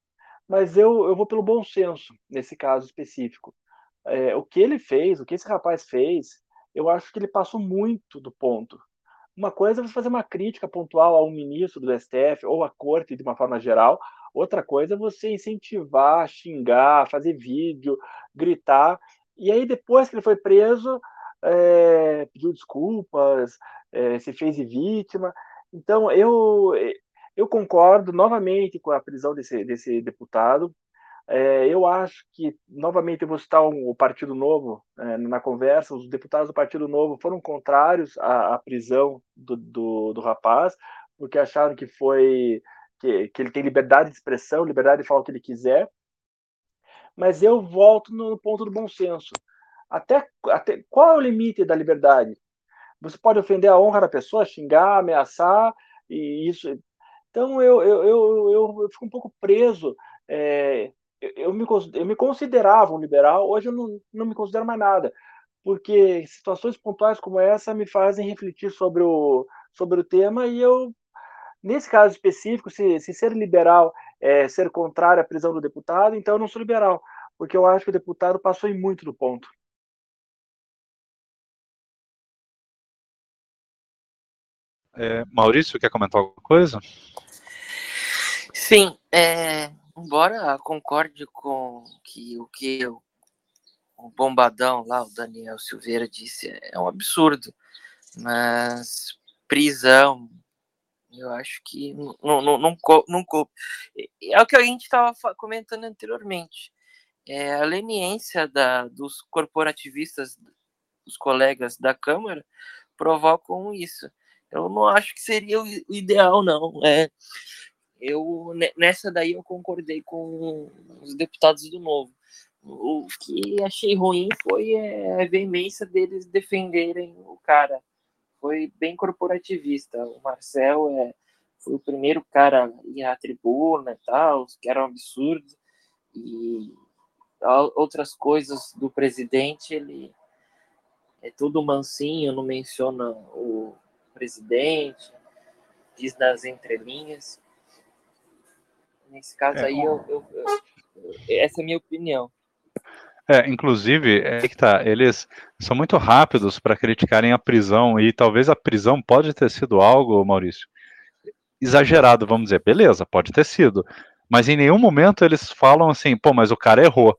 mas eu, eu vou pelo bom senso nesse caso específico. É, o que ele fez, o que esse rapaz fez, eu acho que ele passou muito do ponto. Uma coisa é você fazer uma crítica pontual a um ministro do STF ou à corte de uma forma geral, outra coisa é você incentivar, xingar, fazer vídeo, gritar. E aí, depois que ele foi preso, é, pediu desculpas, é, se fez vítima. Então, eu, eu concordo novamente com a prisão desse, desse deputado. É, eu acho que, novamente, eu vou citar um, o Partido Novo é, na conversa. Os deputados do Partido Novo foram contrários à, à prisão do, do, do, rapaz, porque acharam que foi que, que ele tem liberdade de expressão, liberdade de falar o que ele quiser. Mas eu volto no ponto do bom senso. Até, até qual é o limite da liberdade? Você pode ofender a honra da pessoa, xingar, ameaçar, e isso. Então eu, eu, eu, eu, eu fico um pouco preso. É, eu, me, eu me considerava um liberal, hoje eu não, não me considero mais nada, porque situações pontuais como essa me fazem refletir sobre o, sobre o tema e eu, nesse caso específico, se, se ser liberal é ser contrário à prisão do deputado, então eu não sou liberal, porque eu acho que o deputado passou em muito do ponto. É, Maurício, quer comentar alguma coisa? Sim, é, embora concorde com que o que o, o bombadão lá, o Daniel Silveira disse, é um absurdo, mas prisão, eu acho que não, não, não, não, não É o que a gente estava comentando anteriormente. É a leniência da, dos corporativistas, os colegas da Câmara, provocam isso. Eu não acho que seria o ideal, não. É, eu nessa daí eu concordei com os deputados do Novo. O que achei ruim foi é, a veemência deles defenderem o cara. Foi bem corporativista. O Marcel é, foi o primeiro cara ir à tribuna e tal, que era um absurdo. E outras coisas do presidente, ele é tudo mansinho, não menciona o presidente, diz nas entrelinhas. Nesse caso é, aí, eu, eu, eu, essa é a minha opinião. É, inclusive, é que tá, eles são muito rápidos para criticarem a prisão, e talvez a prisão pode ter sido algo, Maurício, exagerado, vamos dizer. Beleza, pode ter sido. Mas em nenhum momento eles falam assim, pô, mas o cara errou.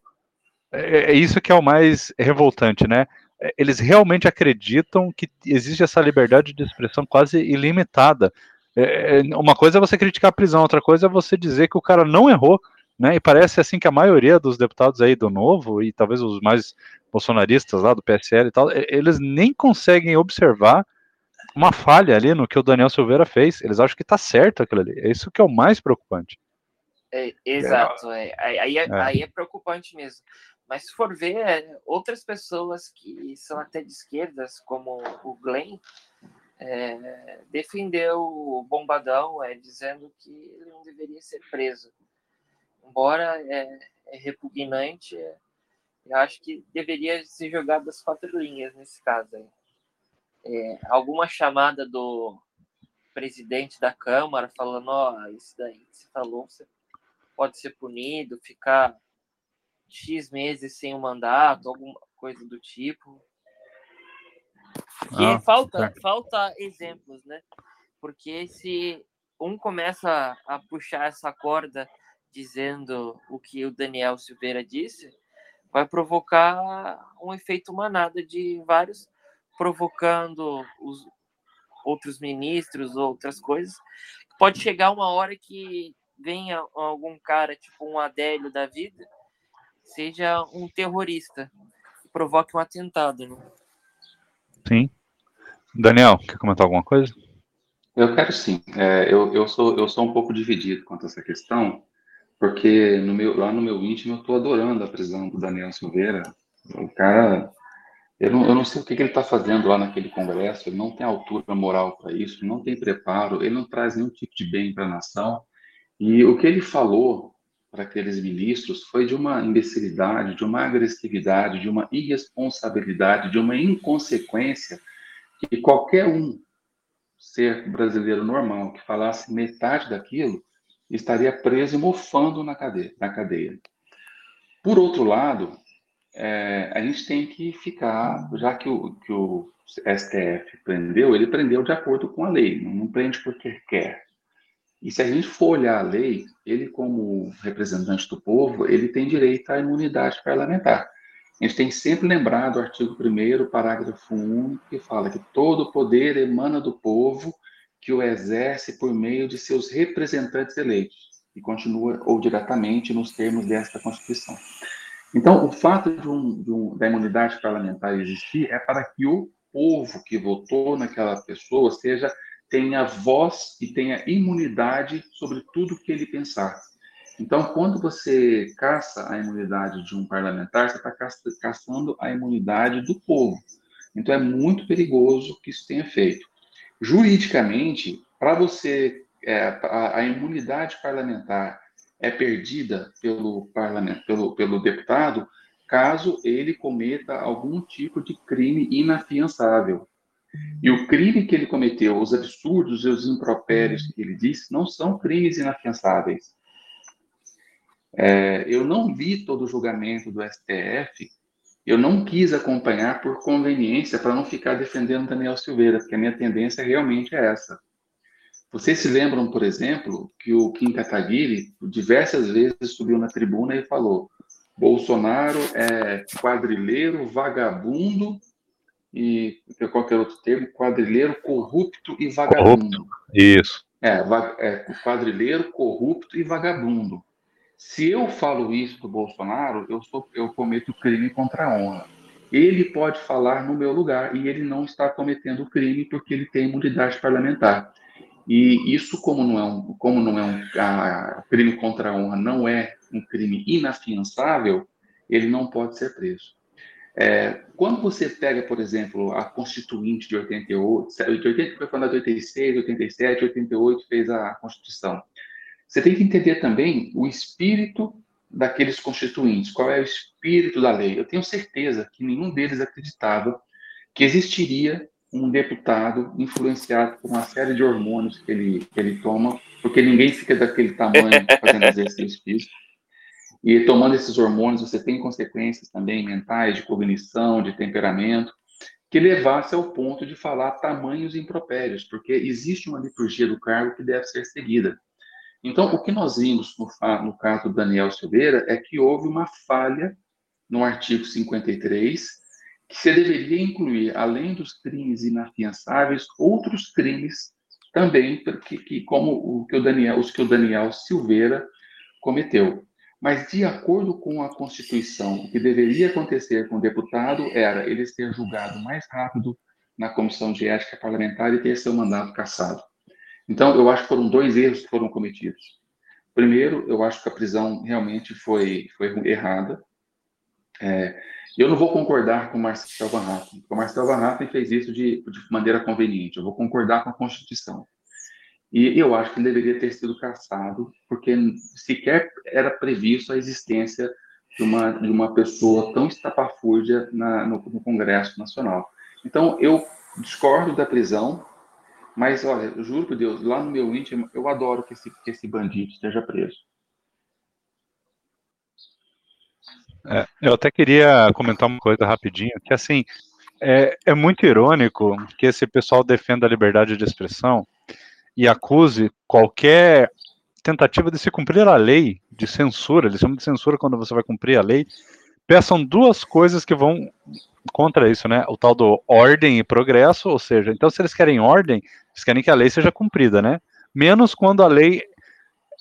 É, é isso que é o mais revoltante, né? É, eles realmente acreditam que existe essa liberdade de expressão quase ilimitada. É, é, uma coisa é você criticar a prisão, outra coisa é você dizer que o cara não errou, né? E parece assim que a maioria dos deputados aí do Novo e talvez os mais bolsonaristas lá do PSL e tal, eles nem conseguem observar uma falha ali no que o Daniel Silveira fez. Eles acham que tá certo aquilo ali. É isso que é o mais preocupante. É, exato, é, aí, é, aí é preocupante mesmo. Mas se for ver, é, outras pessoas que são até de esquerdas, como o Glenn, é, defendeu o Bombadão, é, dizendo que ele não deveria ser preso. Embora é, é repugnante, é, eu acho que deveria ser jogado as quatro linhas nesse caso. Aí. É, alguma chamada do presidente da Câmara falando: Ó, oh, isso daí que você falou, você pode ser punido, ficar X meses sem o mandato, alguma coisa do tipo. Porque ah, falta, falta exemplos, né? Porque se um começa a puxar essa corda dizendo o que o Daniel Silveira disse, vai provocar um efeito manada de vários, provocando os, outros ministros, outras coisas. Pode chegar uma hora que venha algum cara, tipo um Adélio da vida, seja um terrorista, provoque um atentado. Né? Sim. Daniel, quer comentar alguma coisa? Eu quero sim. É, eu, eu, sou, eu sou um pouco dividido quanto a essa questão, porque no meu, lá no meu íntimo eu estou adorando a prisão do Daniel Silveira. O cara, eu não, eu não sei o que, que ele está fazendo lá naquele congresso, ele não tem altura moral para isso, não tem preparo, ele não traz nenhum tipo de bem para a nação. E o que ele falou para aqueles ministros foi de uma imbecilidade, de uma agressividade, de uma irresponsabilidade, de uma inconsequência que qualquer um ser brasileiro normal que falasse metade daquilo estaria preso e mofando na cadeia. Na cadeia. Por outro lado, é, a gente tem que ficar, já que o, que o STF prendeu, ele prendeu de acordo com a lei, não, prende porque quer. E se a gente for olhar a lei, ele, como representante do povo, ele tem direito à imunidade parlamentar. A gente tem sempre lembrado o artigo 1, parágrafo 1, que fala que todo poder emana do povo que o exerce por meio de seus representantes eleitos, e continua ou diretamente nos termos desta Constituição. Então, o fato de um, de um, da imunidade parlamentar existir é para que o povo que votou naquela pessoa seja tenha voz e tenha imunidade sobre tudo que ele pensar. Então, quando você caça a imunidade de um parlamentar, você está caçando a imunidade do povo. Então, é muito perigoso que isso tenha feito. Juridicamente, para você, é, a, a, imunidade parlamentar é perdida pelo parlamento, pelo, pelo deputado, caso ele cometa algum tipo de crime inafiançável. E o crime que ele cometeu, os absurdos e os impropérios que ele disse, não são crimes inafiançáveis. É, eu não vi todo o julgamento do STF, eu não quis acompanhar por conveniência, para não ficar defendendo Daniel Silveira, porque a minha tendência realmente é essa. Vocês se lembram, por exemplo, que o Kim Kataguiri diversas vezes subiu na tribuna e falou: Bolsonaro é quadrilheiro, vagabundo e qualquer outro termo, quadrilheiro, corrupto e vagabundo. Corrupto. Isso. É, é, quadrilheiro, corrupto e vagabundo. Se eu falo isso do Bolsonaro, eu, sou, eu cometo crime contra a honra. Ele pode falar no meu lugar e ele não está cometendo crime porque ele tem imunidade parlamentar. E isso, como não é um, como não é um a, crime contra a honra, não é um crime inafiançável, ele não pode ser preso. É, quando você pega, por exemplo, a Constituinte de 88, de 80, foi fundada em 86, 87, 88 fez a Constituição. Você tem que entender também o espírito daqueles constituintes, qual é o espírito da lei. Eu tenho certeza que nenhum deles acreditava que existiria um deputado influenciado por uma série de hormônios que ele, que ele toma, porque ninguém fica daquele tamanho fazendo exercício físico. E tomando esses hormônios, você tem consequências também mentais, de cognição, de temperamento, que levasse ao ponto de falar tamanhos impropérios, porque existe uma liturgia do cargo que deve ser seguida. Então, o que nós vimos no, no caso do Daniel Silveira é que houve uma falha no artigo 53, que se deveria incluir, além dos crimes inafiançáveis, outros crimes também, que, que como o que o Daniel, os que o Daniel Silveira cometeu. Mas, de acordo com a Constituição, o que deveria acontecer com o deputado era ele ser julgado mais rápido na Comissão de Ética Parlamentar e ter seu mandato cassado. Então, eu acho que foram dois erros que foram cometidos. Primeiro, eu acho que a prisão realmente foi, foi errada. É, eu não vou concordar com o Marcel Van Hatten, porque o Marcel Van Hatten fez isso de, de maneira conveniente. Eu vou concordar com a Constituição. E eu acho que ele deveria ter sido caçado, porque sequer era previsto a existência de uma, de uma pessoa tão estapafúrdia na, no, no Congresso Nacional. Então, eu discordo da prisão, mas, olha, eu juro por Deus, lá no meu íntimo, eu adoro que esse, que esse bandido esteja preso. É, eu até queria comentar uma coisa rapidinho, que assim, é, é muito irônico que esse pessoal defenda a liberdade de expressão, e acuse qualquer tentativa de se cumprir a lei de censura, eles chamam de censura quando você vai cumprir a lei, peçam duas coisas que vão contra isso, né? O tal do ordem e progresso, ou seja, então se eles querem ordem, eles querem que a lei seja cumprida, né? Menos quando a lei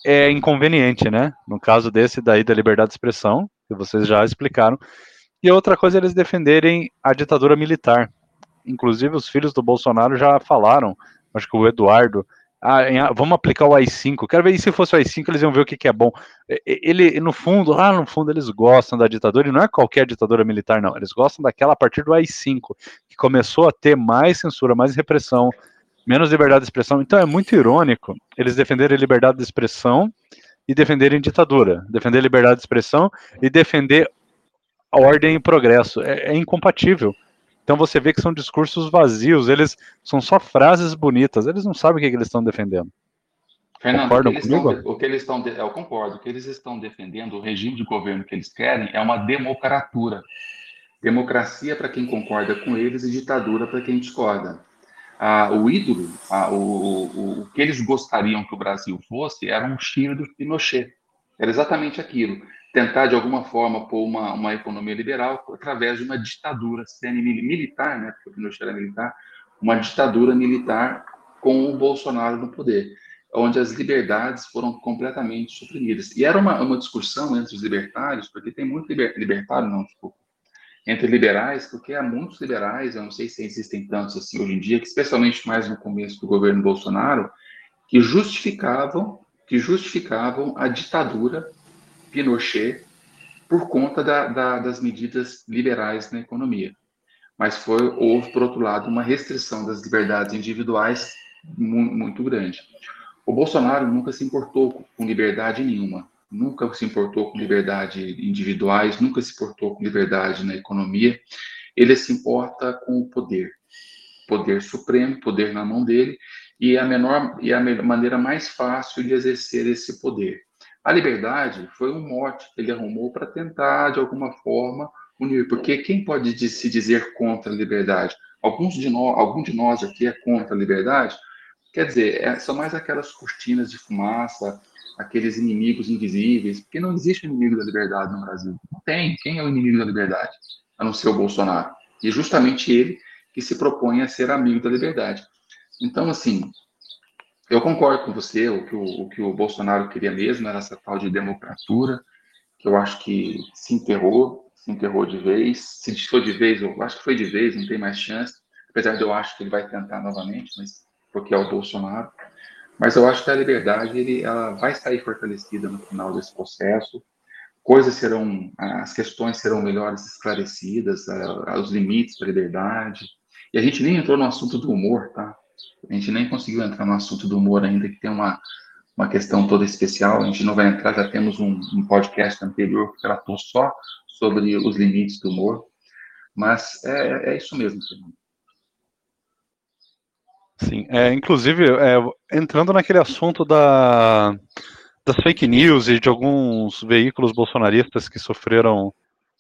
é inconveniente, né? No caso desse daí da liberdade de expressão, que vocês já explicaram. E outra coisa, eles defenderem a ditadura militar. Inclusive, os filhos do Bolsonaro já falaram, acho que o Eduardo, ah, em, vamos aplicar o AI-5. Quero ver se fosse o AI-5, eles iam ver o que, que, é bom. Ele, no fundo, lá no fundo, eles gostam da ditadura, e não é qualquer ditadura militar, não. Eles gostam daquela a partir do AI-5, que começou a ter mais censura, mais repressão, menos liberdade de expressão. Então é muito irônico eles defenderem liberdade de expressão e defenderem ditadura, defender liberdade de expressão e defender a ordem e progresso. É, é incompatível. Então você vê que são discursos vazios, eles são só frases bonitas, eles não sabem o que, que eles estão defendendo. Fernando, Concordam o que, comigo? Estão, o que eles estão, eu concordo, o que eles estão defendendo, o regime de governo que eles querem é uma democratura. Democracia para quem concorda com eles e ditadura para quem discorda ah, o ídolo, ah, o, o, o, que eles gostariam que o Brasil fosse era um Chile do Pinochet. Era exatamente aquilo. Tentar, de alguma forma, pôr uma, uma economia liberal através de uma ditadura semi-militar, né, porque o Pinochet era militar, uma ditadura militar com o Bolsonaro no poder, onde as liberdades foram completamente suprimidas. E era uma, uma discussão entre os libertários, porque tem muito liber, libertário, não, desculpa, entre liberais, porque há muitos liberais, eu não sei se existem tantos assim hoje em dia, que especialmente mais no começo do governo Bolsonaro, que justificavam, que justificavam a ditadura Pinochet por conta da, da, das medidas liberais na economia. Mas foi, houve, por outro lado, uma restrição das liberdades individuais muito, muito grande. O Bolsonaro nunca se importou com liberdade nenhuma nunca se importou com liberdade individuais, nunca se importou com liberdade na economia. Ele se importa com o poder, poder supremo, poder na mão dele, e a menor e a maneira mais fácil de exercer esse poder. A liberdade foi um mote que ele arrumou para tentar de alguma forma unir, porque quem pode se dizer contra a liberdade? Alguns de nós, algum de nós aqui é contra a liberdade? Quer dizer, é, são mais aquelas cortinas de fumaça, aqueles inimigos invisíveis, porque não existe inimigo da liberdade no Brasil. Não tem. Quem é o inimigo da liberdade? A não ser o Bolsonaro. E justamente ele que se propõe a ser amigo da liberdade. Então, assim, eu concordo com você, o que o, o que o Bolsonaro queria mesmo era essa tal de democratura, que eu acho que se enterrou, se enterrou de vez, se deixou de vez, eu acho que foi de vez, não tem mais chance, apesar de eu acho que ele vai tentar novamente, mas porque é o Bolsonaro. Mas eu acho que a liberdade ele, ela vai sair fortalecida no final desse processo. Coisas serão, as questões serão melhores esclarecidas, os limites da liberdade. E a gente nem entrou no assunto do humor, tá? A gente nem conseguiu entrar no assunto do humor ainda, que tem uma, uma questão toda especial. A gente não vai entrar, já temos um, um podcast anterior que tratou só sobre os limites do humor. Mas é, é isso mesmo, Fernando. Sim, é, inclusive, é, entrando naquele assunto da, das fake news e de alguns veículos bolsonaristas que sofreram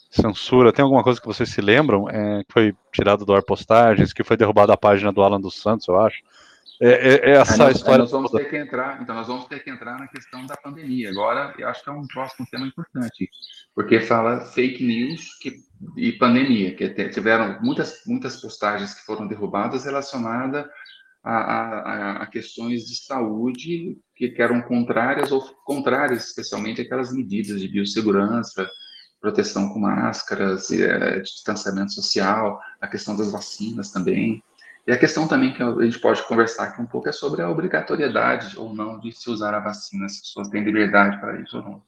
censura, tem alguma coisa que vocês se lembram? É, que foi tirado do ar postagens, que foi derrubada a página do Alan dos Santos, eu acho. É, é, é essa nós, história. Nós vamos toda. ter que entrar, então nós vamos ter que entrar na questão da pandemia. Agora, eu acho que é um próximo tema importante, porque fala fake news que, e pandemia, que tiveram muitas, muitas postagens que foram derrubadas relacionadas a, a, a, questões de saúde que, eram contrárias ou contrárias, especialmente aquelas medidas de biossegurança, proteção com máscaras, é, distanciamento social, a questão das vacinas também. E a questão também que a gente pode conversar aqui um pouco é sobre a obrigatoriedade ou não de se usar a vacina, se as pessoas têm liberdade para isso ou não.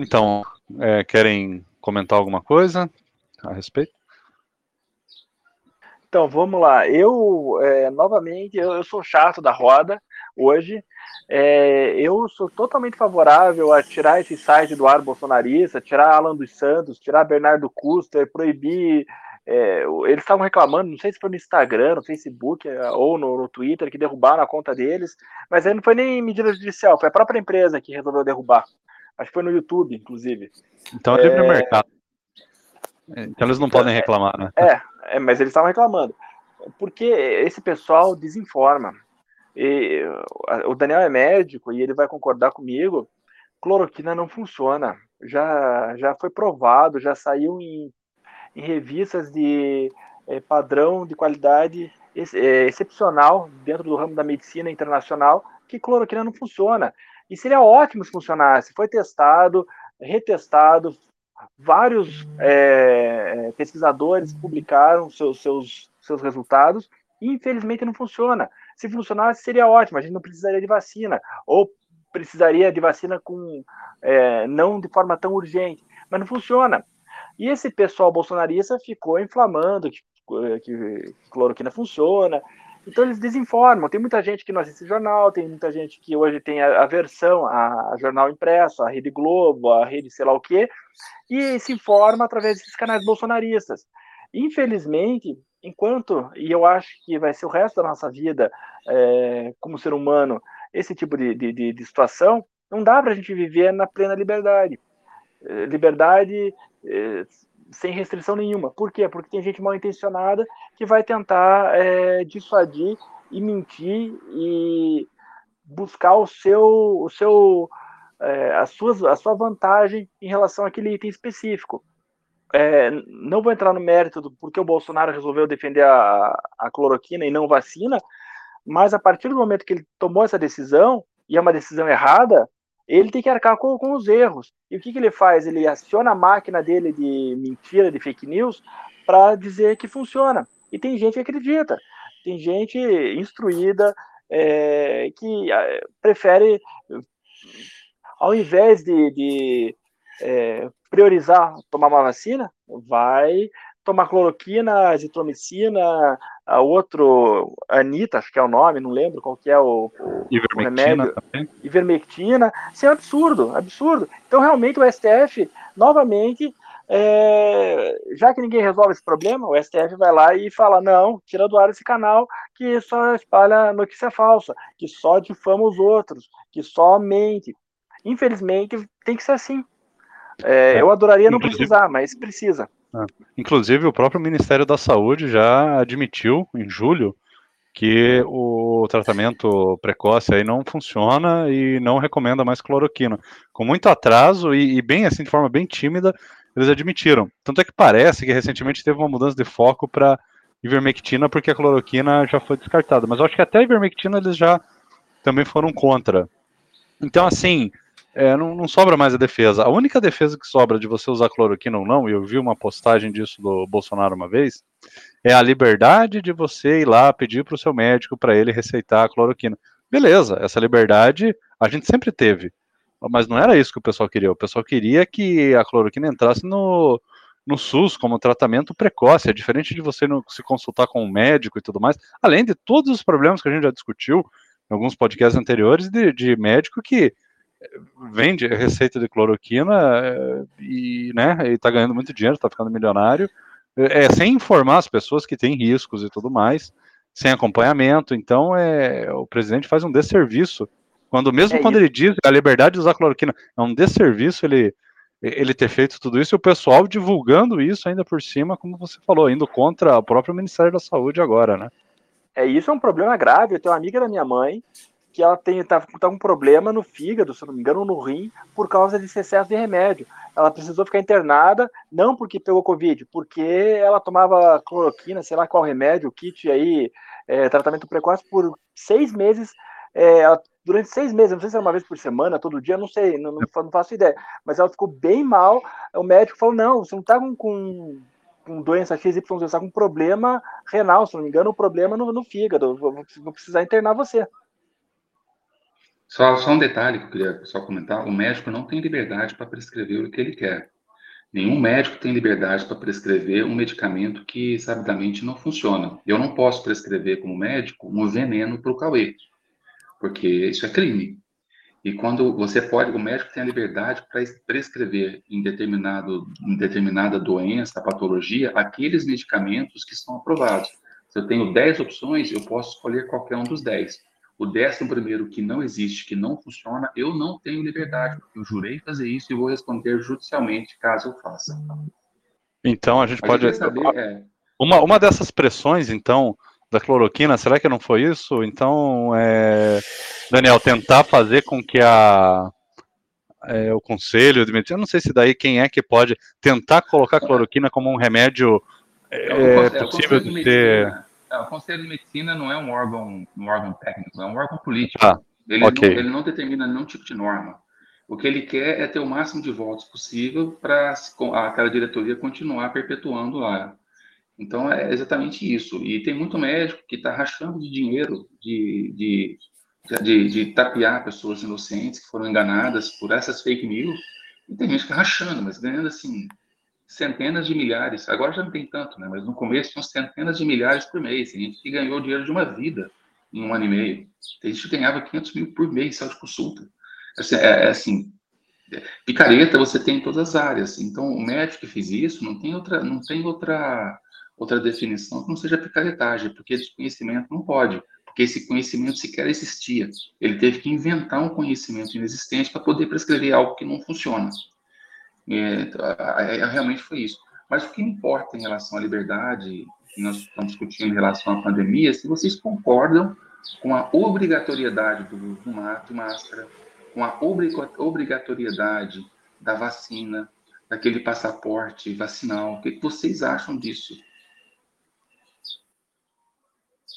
Então, é, querem comentar alguma coisa a respeito? Então, vamos lá. Eu, é, novamente, eu, eu, sou chato da roda hoje. É, eu sou totalmente favorável a tirar esse site do ar bolsonarista, tirar Alan dos Santos, tirar Bernardo Custer, proibir. É, eles estavam reclamando, não sei se foi no Instagram, no Facebook é, ou no, no, Twitter, que derrubaram a conta deles, mas aí não foi nem medida judicial, foi a própria empresa que resolveu derrubar. Acho que foi no YouTube, inclusive. Então é livre é, mercado. Então eles não podem reclamar, né? É, é mas eles estavam reclamando. Porque esse pessoal desinforma. E, o Daniel é médico e ele vai concordar comigo. cloroquina não funciona. Já, já foi provado, já saiu em, em revistas de é, padrão de qualidade ex, é, excepcional dentro do ramo da medicina internacional que cloroquina não funciona. E seria ótimo se funcionasse. Foi testado, retestado, vários é, pesquisadores publicaram seus, seus, seus resultados e infelizmente não funciona. Se funcionasse, seria ótimo, a gente não precisaria de vacina, ou precisaria de vacina com é, não de forma tão urgente, mas não funciona. E esse pessoal bolsonarista ficou inflamando que, que cloroquina funciona. Então eles desinformam. Tem muita gente que não assiste jornal, tem muita gente que hoje tem a, versão, a, a, jornal impresso, a Rede Globo, a Rede sei lá o quê, e se informa através desses canais bolsonaristas. Infelizmente, enquanto, e eu acho que vai ser o resto da nossa vida é, como ser humano, esse tipo de, de, de situação, não dá para a gente viver na plena liberdade. É, liberdade é, sem restrição nenhuma. Por quê? Porque tem gente mal intencionada que vai tentar é, dissuadir e mentir e buscar o seu, o seu, é, a, sua, a sua vantagem em relação àquele item específico. É, não vou entrar no mérito do porquê o Bolsonaro resolveu defender a, a cloroquina e não vacina, mas a partir do momento que ele tomou essa decisão, e é uma decisão errada, ele tem que arcar com, com os erros. E o que, que ele faz? Ele aciona a máquina dele de mentira, de fake news, para dizer que funciona. E tem gente que acredita, tem gente instruída é, que é, prefere, ao invés de, de é, priorizar tomar uma vacina, vai tomar cloroquina, azitromicina, a outro, Anitta, acho que é o nome, não lembro qual que é o, o remédio. Também. Ivermectina. Isso é um absurdo, absurdo. Então, realmente, o STF, novamente, é, já que ninguém resolve esse problema, o STF vai lá e fala: não, tira do ar esse canal que só espalha notícia falsa, que só difama os outros, que só mente. Infelizmente, tem que ser assim. É, é. Eu adoraria não precisar, mas precisa. É. Inclusive, o próprio Ministério da Saúde já admitiu, em julho, que o tratamento precoce aí não funciona e não recomenda mais cloroquina. Com muito atraso e, e, bem assim, de forma bem tímida, eles admitiram. Tanto é que parece que recentemente teve uma mudança de foco para ivermectina, porque a cloroquina já foi descartada. Mas eu acho que até a ivermectina eles já também foram contra. Então, assim, é, não, não, sobra mais a defesa. A única defesa que sobra de você usar cloroquina ou não, e eu vi uma postagem disso do Bolsonaro uma vez, é a liberdade de você ir lá pedir para o seu médico para ele receitar a cloroquina. Beleza, essa liberdade a gente sempre teve. Mas não era isso que o pessoal queria. O pessoal queria que a cloroquina entrasse no, no SUS como tratamento precoce. É diferente de você não se consultar com um médico e tudo mais. Além de todos os problemas que a gente já discutiu em alguns podcasts anteriores de, de médico que vende receita de cloroquina eh, e, né, e tá ganhando muito dinheiro, tá ficando milionário, é, é, sem informar as pessoas que têm riscos e tudo mais, sem acompanhamento. Então, é, o presidente faz um desserviço. Quando mesmo é quando isso. ele diz a liberdade de usar cloroquina, é um desserviço ele ele ter feito tudo isso e o pessoal divulgando isso ainda por cima, como você falou, indo contra o próprio Ministério da Saúde agora, né? É, isso é um problema grave. Eu tenho uma amiga da minha mãe que ela tem, tá, tá um problema no fígado, se não me engano, no rim, por causa desse excesso de remédio. Ela precisou ficar internada, não porque pegou Covid, porque ela tomava cloroquina, sei lá qual remédio, kit aí, é, tratamento precoce, por seis meses. É, ela, durante seis meses, não sei se era uma vez por semana, todo dia, não sei, não, não, faço ideia. Mas ela ficou bem mal. O médico falou: não, você não tá com, com com doença XYZ, você está com problema renal, se não me engano, o problema no, no fígado, vou precisar internar você. Só, só um detalhe que eu queria só comentar: o médico não tem liberdade para prescrever o que ele quer. Nenhum médico tem liberdade para prescrever um medicamento que sabidamente não funciona. Eu não posso prescrever, como médico, um veneno para o Cauê, porque isso é crime. E quando você pode, o médico tem a liberdade para prescrever em, determinado, em determinada doença, patologia, aqueles medicamentos que estão aprovados. Se eu tenho 10 opções, eu posso escolher qualquer um dos 10. O décimo primeiro que não existe, que não funciona, eu não tenho liberdade, porque eu jurei fazer isso e vou responder judicialmente caso eu faça. Então a gente Mas pode. Saber, é... uma, uma dessas pressões, então, da cloroquina, será que não foi isso? Então, é... Daniel, tentar fazer com que a, é, o conselho de medicina, eu não sei se daí quem é que pode tentar colocar cloroquina como um remédio é, é, é possível de ter. É, o Conselho de Medicina não é um órgão, um órgão técnico, é um órgão político. Ah, ele, okay. não, ele não determina nenhum tipo de norma. O que ele quer é ter o máximo de votos possível para aquela diretoria continuar perpetuando lá. Então é exatamente isso. E tem muito médico que está rachando de dinheiro de, de, de, de, tapear pessoas inocentes que foram enganadas por essas fake news. E tem gente que tá rachando, mas ganhando assim centenas de milhares. Agora já não tem tanto, né? Mas no começo tinham centenas de milhares por mês. Tem gente que ganhou dinheiro de uma vida em um ano e meio. Tem gente que ganhava 500 mil por mês só de consulta. Assim, é, é assim, picareta você tem em todas as áreas. Então, o médico que fez isso não tem outra, não tem outra, outra definição que não seja picaretagem, porque desconhecimento não pode, porque esse conhecimento sequer existia. Ele teve que inventar um conhecimento inexistente para poder prescrever algo que não funciona. É, realmente foi isso. Mas o que importa em relação à liberdade, que nós estamos discutindo em relação à pandemia, é se vocês concordam com a obrigatoriedade do, do de máscara, com a obrigatoriedade da vacina, daquele passaporte vacinal. O que vocês acham disso?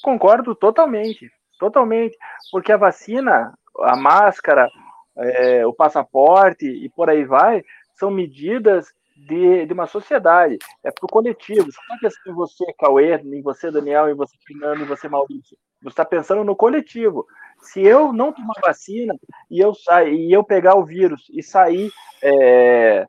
Concordo totalmente, totalmente, porque a vacina, a máscara, é, o passaporte e por aí vai, são medidas de, de uma sociedade, é para o coletivo. Você não está pensando em você, Cauê, em você, Daniel, em você, Fernando, em você, Maurício. Você está pensando no coletivo. Se eu não tomar vacina e eu, e eu pegar o vírus e sair é,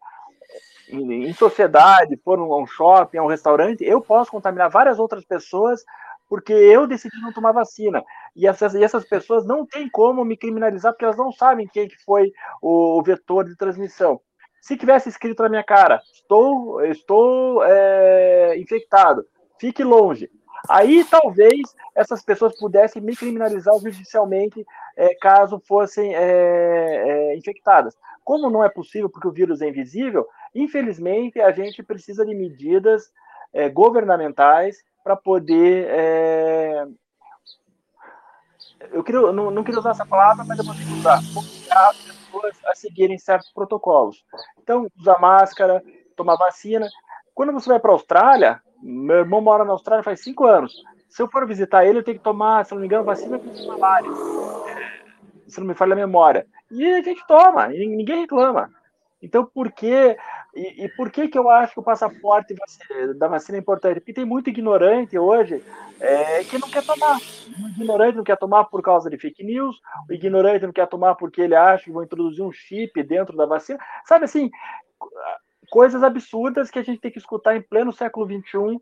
em, em, sociedade, for a um shopping, a um restaurante, eu posso contaminar várias outras pessoas porque eu decidi não tomar vacina. E essas, e essas pessoas não têm como me criminalizar porque elas não sabem quem que foi o, o vetor de transmissão. Se tivesse escrito na minha cara, estou, estou é, infectado, fique longe. Aí talvez essas pessoas pudessem me criminalizar judicialmente é, caso fossem é, é, infectadas. Como não é possível porque o vírus é invisível, infelizmente a gente precisa de medidas é, governamentais para poder. É, eu, queria, não, não queria usar essa palavra, mas eu vou ter que usar. Pessoas a seguirem certos protocolos. Então, usar máscara, tomar vacina. Quando você vai para a Austrália, meu irmão mora na Austrália faz cinco anos. Se eu for visitar ele, eu tenho que tomar, se não me engano, vacina contra malária. Se não me falha a memória. E a gente toma, e ninguém reclama. Então, por que e, e, por que, que eu acho que o passaporte da vacina é importante? Porque tem muito ignorante hoje é, que não quer tomar. O ignorante não quer tomar por causa de fake news, o ignorante não quer tomar porque ele acha que vão introduzir um chip dentro da vacina. Sabe assim, coisas absurdas que a gente tem que escutar em pleno século XXI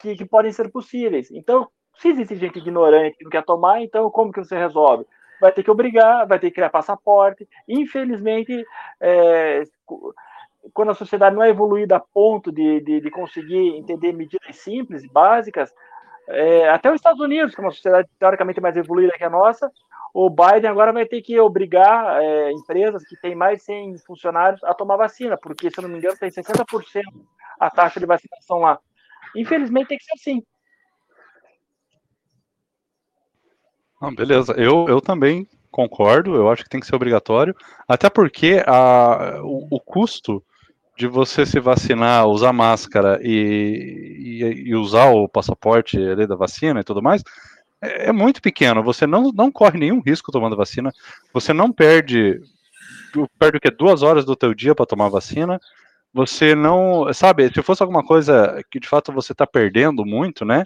que, que podem ser possíveis. Então, se existe gente ignorante que não quer tomar, então como que você resolve? Vai ter que obrigar, vai ter que criar passaporte. Infelizmente, é, quando a sociedade não é evoluída a ponto de, de, de conseguir entender medidas simples, básicas, é, até os Estados Unidos, que é uma sociedade teoricamente mais evoluída que a nossa, o Biden agora vai ter que obrigar é, empresas que têm mais de 100 funcionários a tomar vacina, porque, se eu não me engano, tem 60% a taxa de vacinação lá. Infelizmente, tem que ser assim. Ah, beleza, eu, eu também concordo, eu acho que tem que ser obrigatório, até porque a, o, o custo de você se vacinar, usar máscara e, e, e usar o passaporte da vacina e tudo mais, é, é, muito pequeno. Você não, não corre nenhum risco tomando vacina. Você não perde, perde o que? Duas horas do teu dia para tomar vacina. Você não, sabe, se fosse alguma coisa que de fato você está perdendo muito, né?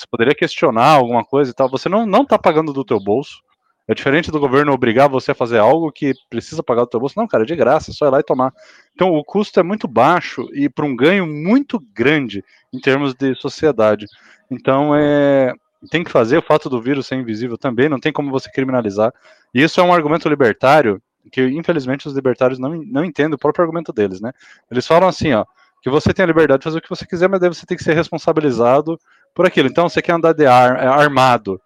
Você poderia questionar alguma coisa e tal. Você não, não tá pagando do teu bolso. É diferente do governo obrigar você a fazer algo que precisa pagar do teu bolso. Não, cara, é de graça, é só ir lá e tomar. Então o custo é muito baixo e para um ganho muito grande em termos de sociedade. Então é tem que fazer o fato do vírus ser invisível também, não tem como você criminalizar. E isso é um argumento libertário que infelizmente os libertários não, não entendem o próprio argumento deles, né? Eles falam assim, ó, que você tem a liberdade de fazer o que você quiser, mas daí você tem que ser responsabilizado por aquilo. Então, você quer andar de ar, armado,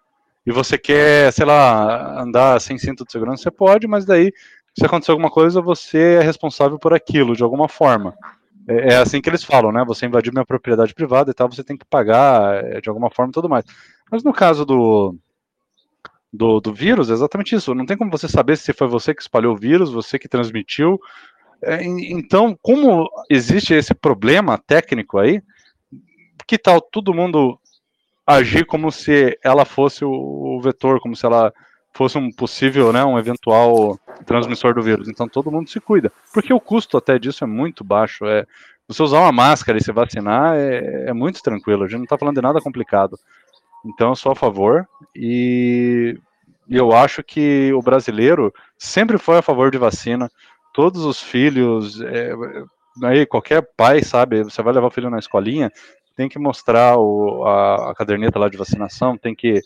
e você quer, sei lá, andar sem cinto de segurança, você pode, mas daí, se acontecer alguma coisa, você é responsável por aquilo, de alguma forma. É, é assim que eles falam, né? Você invadiu minha propriedade privada e tal, você tem que pagar é, de alguma forma tudo mais. Mas no caso do, do, do vírus, é exatamente isso. Não tem como você saber se foi você que espalhou o vírus, você que transmitiu. É, então, como existe esse problema técnico aí, que tal todo mundo agir como se ela fosse o, vetor, como se ela fosse um possível, né, um eventual transmissor do vírus. Então todo mundo se cuida, porque o custo até disso é muito baixo. É você usar uma máscara e se vacinar é, é muito tranquilo. A gente não está falando de nada complicado. Então eu sou a favor e, eu acho que o brasileiro sempre foi a favor de vacina. Todos os filhos, é, aí qualquer pai sabe, você vai levar o filho na escolinha, tem que mostrar o, a, a caderneta lá de vacinação, tem que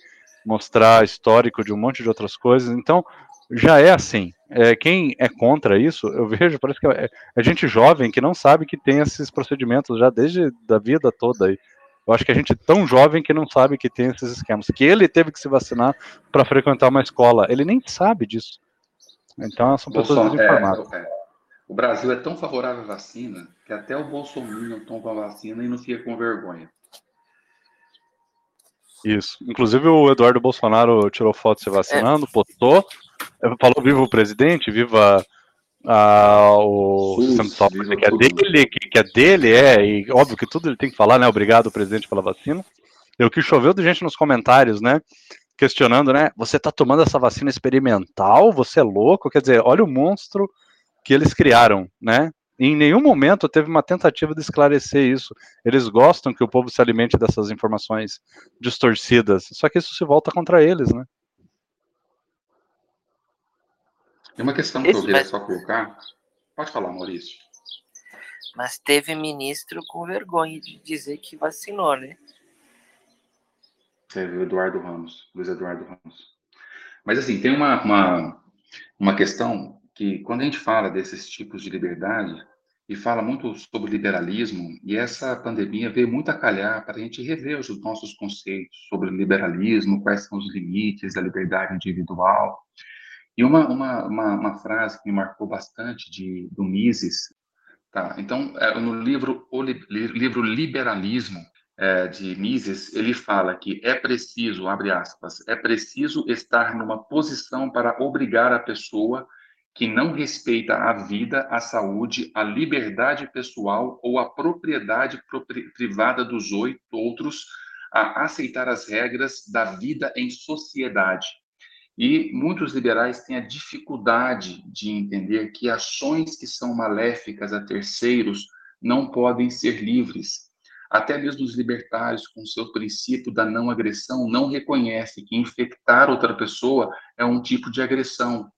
mostrar histórico de um monte de outras coisas. Então, já é assim. É, quem é contra isso, eu vejo, parece que é, é, gente jovem que não sabe que tem esses procedimentos já desde da vida toda aí. Eu acho que a gente é tão jovem que não sabe que tem esses esquemas. Que ele teve que se vacinar para frequentar uma escola. Ele nem sabe disso. Então, são pessoas desinformadas. É, é, o Brasil é tão favorável à vacina que até o Bolsonaro toma a vacina e não fica com vergonha. Isso. Inclusive o Eduardo Bolsonaro tirou foto se vacinando, é. postou, falou viva o presidente, viva a, o sistema que é dele, que, que, é dele, é, e óbvio que tudo ele tem que falar, né? Obrigado, presidente, pela vacina. Eu que choveu de gente nos comentários, né? Questionando, né? Você tá tomando essa vacina experimental? Você é louco? Quer dizer, olha o monstro que eles criaram, né? Em nenhum momento teve uma tentativa de esclarecer isso. Eles gostam que o povo se alimente dessas informações distorcidas, só que isso se volta contra eles, né? Tem uma questão que eu queria só colocar. Pode falar, Maurício. Mas teve ministro com vergonha de dizer que vacinou, né? Teve o Eduardo Ramos, Luiz Eduardo Ramos. Mas assim, tem uma, uma, uma questão que quando a gente fala desses tipos de liberdade e fala muito sobre liberalismo, e essa pandemia veio muito a calhar para a gente rever os nossos conceitos sobre liberalismo, quais são os limites da liberdade individual. E uma, uma, uma, uma frase que me marcou bastante de, do Mises, tá? Então, é, no livro, o li, livro Liberalismo, é, de Mises, ele fala que é preciso, abre aspas, é preciso estar numa posição para obrigar a pessoa que não respeita a vida, a saúde, a liberdade pessoal ou a propriedade privada dos oito outros a aceitar as regras da vida em sociedade. E muitos liberais têm a dificuldade de entender que ações que são maléficas a terceiros não podem ser livres. Até mesmo os libertários, com seu princípio da não agressão, não reconhecem que infectar outra pessoa é um tipo de agressão,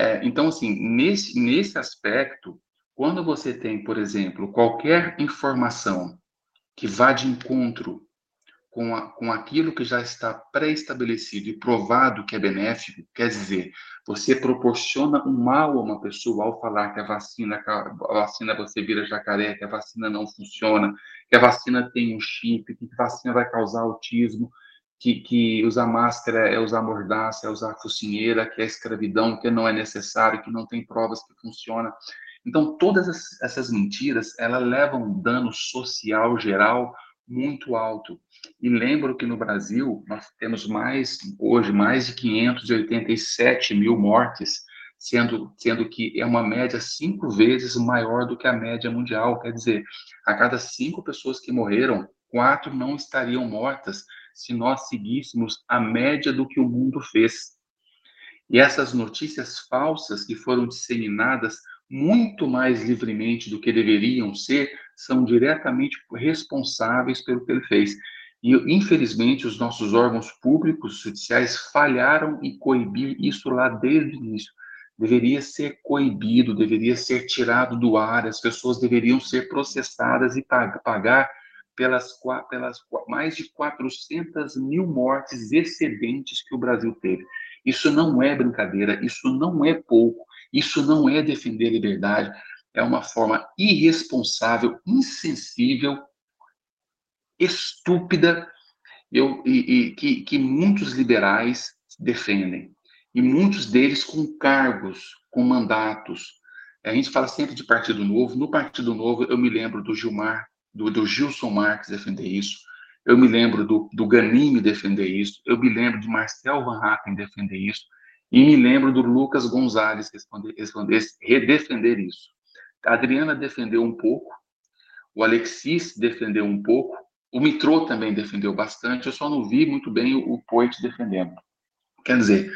é, então, assim, nesse, nesse aspecto, quando você tem, por exemplo, qualquer informação que vá de encontro com, a, com aquilo que já está pré-estabelecido e provado que é benéfico, quer dizer, você proporciona um mal a uma pessoa ao falar que a vacina, que a vacina você vira jacaré, que a vacina não funciona, que a vacina tem um chip, que a vacina vai causar autismo que, que usar máscara é usar mordaça, é usar focinheira, que é escravidão, que não é necessário, que não tem provas que funciona. Então, todas essas mentiras, elas levam um dano social geral muito alto. E lembro que no Brasil, nós temos mais, hoje, mais de 587 mil mortes, sendo, sendo que é uma média cinco vezes maior do que a média mundial. Quer dizer, a cada cinco pessoas que morreram, quatro não estariam mortas se nós seguíssemos a média do que o mundo fez. E essas notícias falsas que foram disseminadas muito mais livremente do que deveriam ser, são diretamente responsáveis pelo que ele fez. E, infelizmente, os nossos órgãos públicos judiciais falharam em coibir isso lá desde o início. Deveria ser coibido, deveria ser tirado do ar, as pessoas deveriam ser processadas e pagar pelas, pelas mais de 400 mil mortes excedentes que o Brasil teve. Isso não é brincadeira, isso não é pouco, isso não é defender liberdade, é uma forma irresponsável, insensível, estúpida, eu, e, e que, que muitos liberais defendem. E muitos deles com cargos, com mandatos. A gente fala sempre de Partido Novo. No Partido Novo, eu me lembro do Gilmar do, do Gilson Marques defender isso. eu me lembro do, do Ganime defender isso, eu me lembro de Marcel Van Hatten defender isso, e me lembro do Lucas Gonzalez responder, responder, redefender isso. A Adriana defendeu um pouco, o Alexis defendeu um pouco, o Mitrô também defendeu bastante, eu só não vi muito bem o, o Poit defendendo. Quer dizer,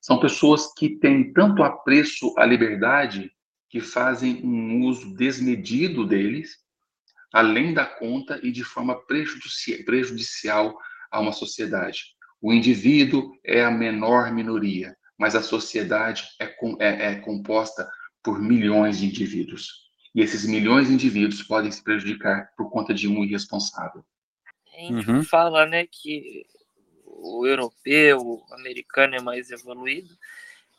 são pessoas que têm tanto apreço à liberdade que fazem um uso desmedido deles, além da conta e de forma prejudicial a uma sociedade. O indivíduo é a menor minoria, mas a sociedade é, é, é composta por milhões de indivíduos. E esses milhões de indivíduos podem se prejudicar por conta de um irresponsável. A gente uhum. fala, né, que o europeu, o americano é mais evoluído,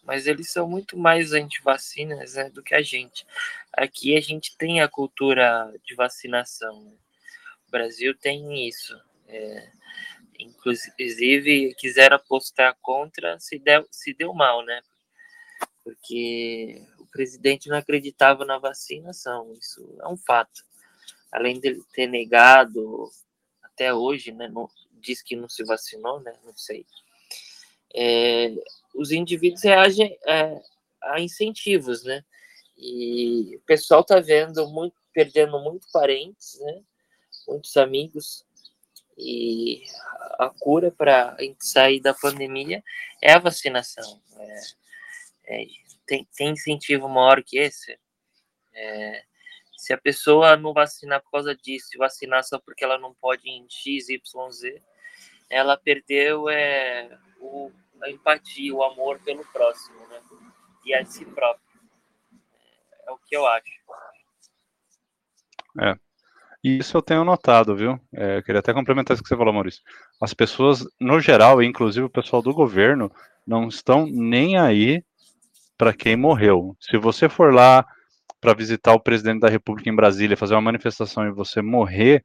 mas eles são muito mais anti-vacinas né, do que a gente. Aqui a gente tem a cultura de vacinação. Né? O Brasil tem isso. É, inclusive, quiseram apostar contra, se deu, se deu mal, né? Porque o presidente não acreditava na vacinação, isso é um fato. Além dele ter negado até hoje, né? Não, diz que não se vacinou, né? Não sei. É, os indivíduos reagem é, a incentivos, né? E o pessoal está vendo muito, perdendo muito parentes, né? Muitos amigos. E a cura para sair da pandemia é a vacinação. É, é, tem, tem incentivo maior que esse? É, se a pessoa não vacinar por causa disso, vacinar só porque ela não pode em X, Y, Z, ela perdeu é, o, a empatia, o amor pelo próximo, né? E a si próprio. É, o que eu acho. É. Isso eu tenho notado, viu? É, eu queria até complementar isso que você falou, Maurício. As pessoas, no geral, inclusive o pessoal do governo, não estão nem aí para quem morreu. Se você for lá para visitar o presidente da República em Brasília, fazer uma manifestação e você morrer,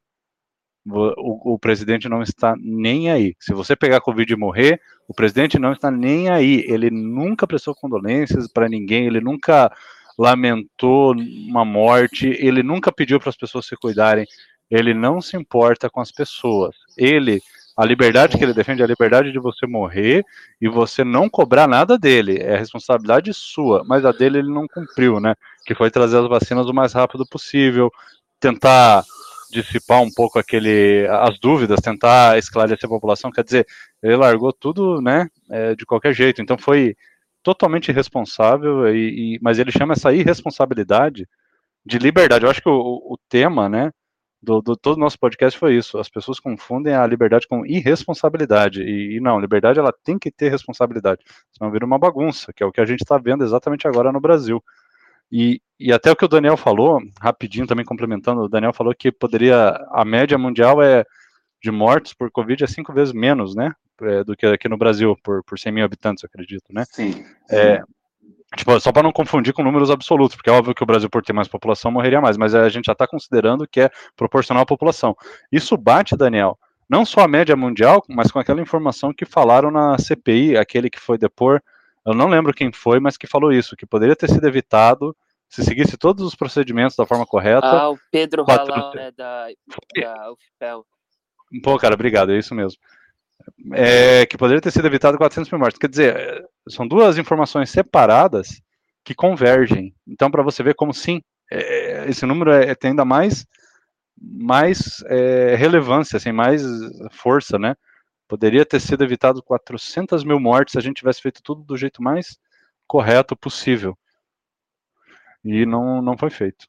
o, o, presidente não está nem aí. Se você pegar Covid e morrer, o presidente não está nem aí. Ele nunca prestou condolências para ninguém, ele nunca lamentou uma morte, ele nunca pediu para as pessoas se cuidarem. Ele não se importa com as pessoas. Ele, a liberdade que ele defende é a liberdade de você morrer e você não cobrar nada dele. É responsabilidade sua, mas a dele ele não cumpriu, né? Que foi trazer as vacinas o mais rápido possível, tentar dissipar um pouco aquele as dúvidas, tentar esclarecer a população, quer dizer, ele largou tudo, né, é, de qualquer jeito. Então foi totalmente irresponsável, e, e, mas ele chama essa irresponsabilidade de liberdade. Eu acho que o, o tema, né, do, do, todo nosso podcast foi isso. As pessoas confundem a liberdade com irresponsabilidade. E, e, não, liberdade ela tem que ter responsabilidade. Senão vira uma bagunça, que é o que a gente está vendo exatamente agora no Brasil. E, e até o que o Daniel falou, rapidinho também complementando, o Daniel falou que poderia, a média mundial é de mortes por Covid é cinco vezes menos, né, é, do que aqui no Brasil, por, por 100 mil habitantes, acredito, né? Sim. sim. É, tipo, só para não confundir com números absolutos, porque é óbvio que o Brasil, por ter mais população, morreria mais, mas a gente já está considerando que é proporcional à população. Isso bate, Daniel, não só a média mundial, mas com aquela informação que falaram na CPI, aquele que foi depor eu não lembro quem foi, mas que falou isso, que poderia ter sido evitado se seguisse todos os procedimentos da forma correta. Ah, o Pedro quatro... Halal, né, da, da UFPEL. Pô, cara, obrigado, é isso mesmo. É, que poderia ter sido evitado 400 mil mortes. Quer dizer, são duas informações separadas que convergem. Então, para você ver como sim, é, esse número é, tem ainda mais, mais é, relevância, assim, mais força, né? Poderia ter sido evitado 400 mil mortes se a gente tivesse feito tudo do jeito mais correto possível. E não, não foi feito.